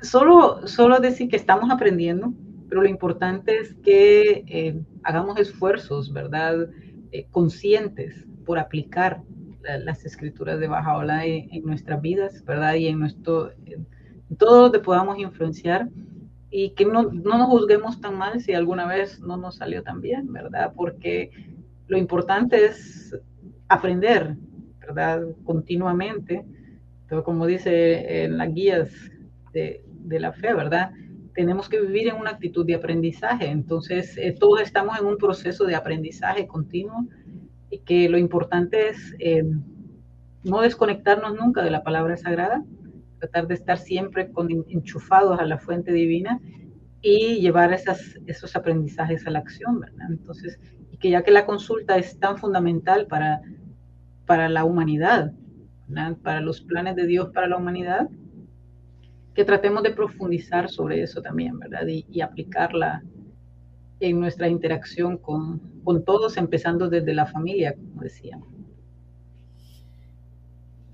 [SPEAKER 3] Solo, solo decir que estamos aprendiendo pero lo importante es que eh, hagamos esfuerzos, ¿verdad? Eh, conscientes por aplicar las escrituras de Bajaola en, en nuestras vidas, ¿verdad? Y en nuestro, en todo donde podamos influenciar y que no, no nos juzguemos tan mal si alguna vez no nos salió tan bien, ¿verdad? Porque lo importante es aprender, ¿verdad? Continuamente. Pero como dice en las guías de la fe, ¿verdad? Tenemos que vivir en una actitud de aprendizaje. Entonces, eh, todos estamos en un proceso de aprendizaje continuo y que lo importante es eh, no desconectarnos nunca de la palabra sagrada, tratar de estar siempre con, enchufados a la fuente divina y llevar esas, esos aprendizajes a la acción, ¿verdad? Entonces, y que ya que la consulta es tan fundamental para, para la humanidad, ¿verdad? para los planes de Dios para la humanidad, que tratemos de profundizar sobre eso también, ¿verdad? Y, y aplicarla en nuestra interacción con, con todos, empezando desde la familia, como decíamos.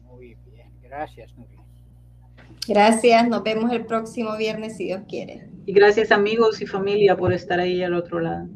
[SPEAKER 2] Muy bien, gracias, Nuria.
[SPEAKER 4] Gracias, nos vemos el próximo viernes si Dios quiere.
[SPEAKER 3] Y gracias amigos y familia por estar ahí al otro lado.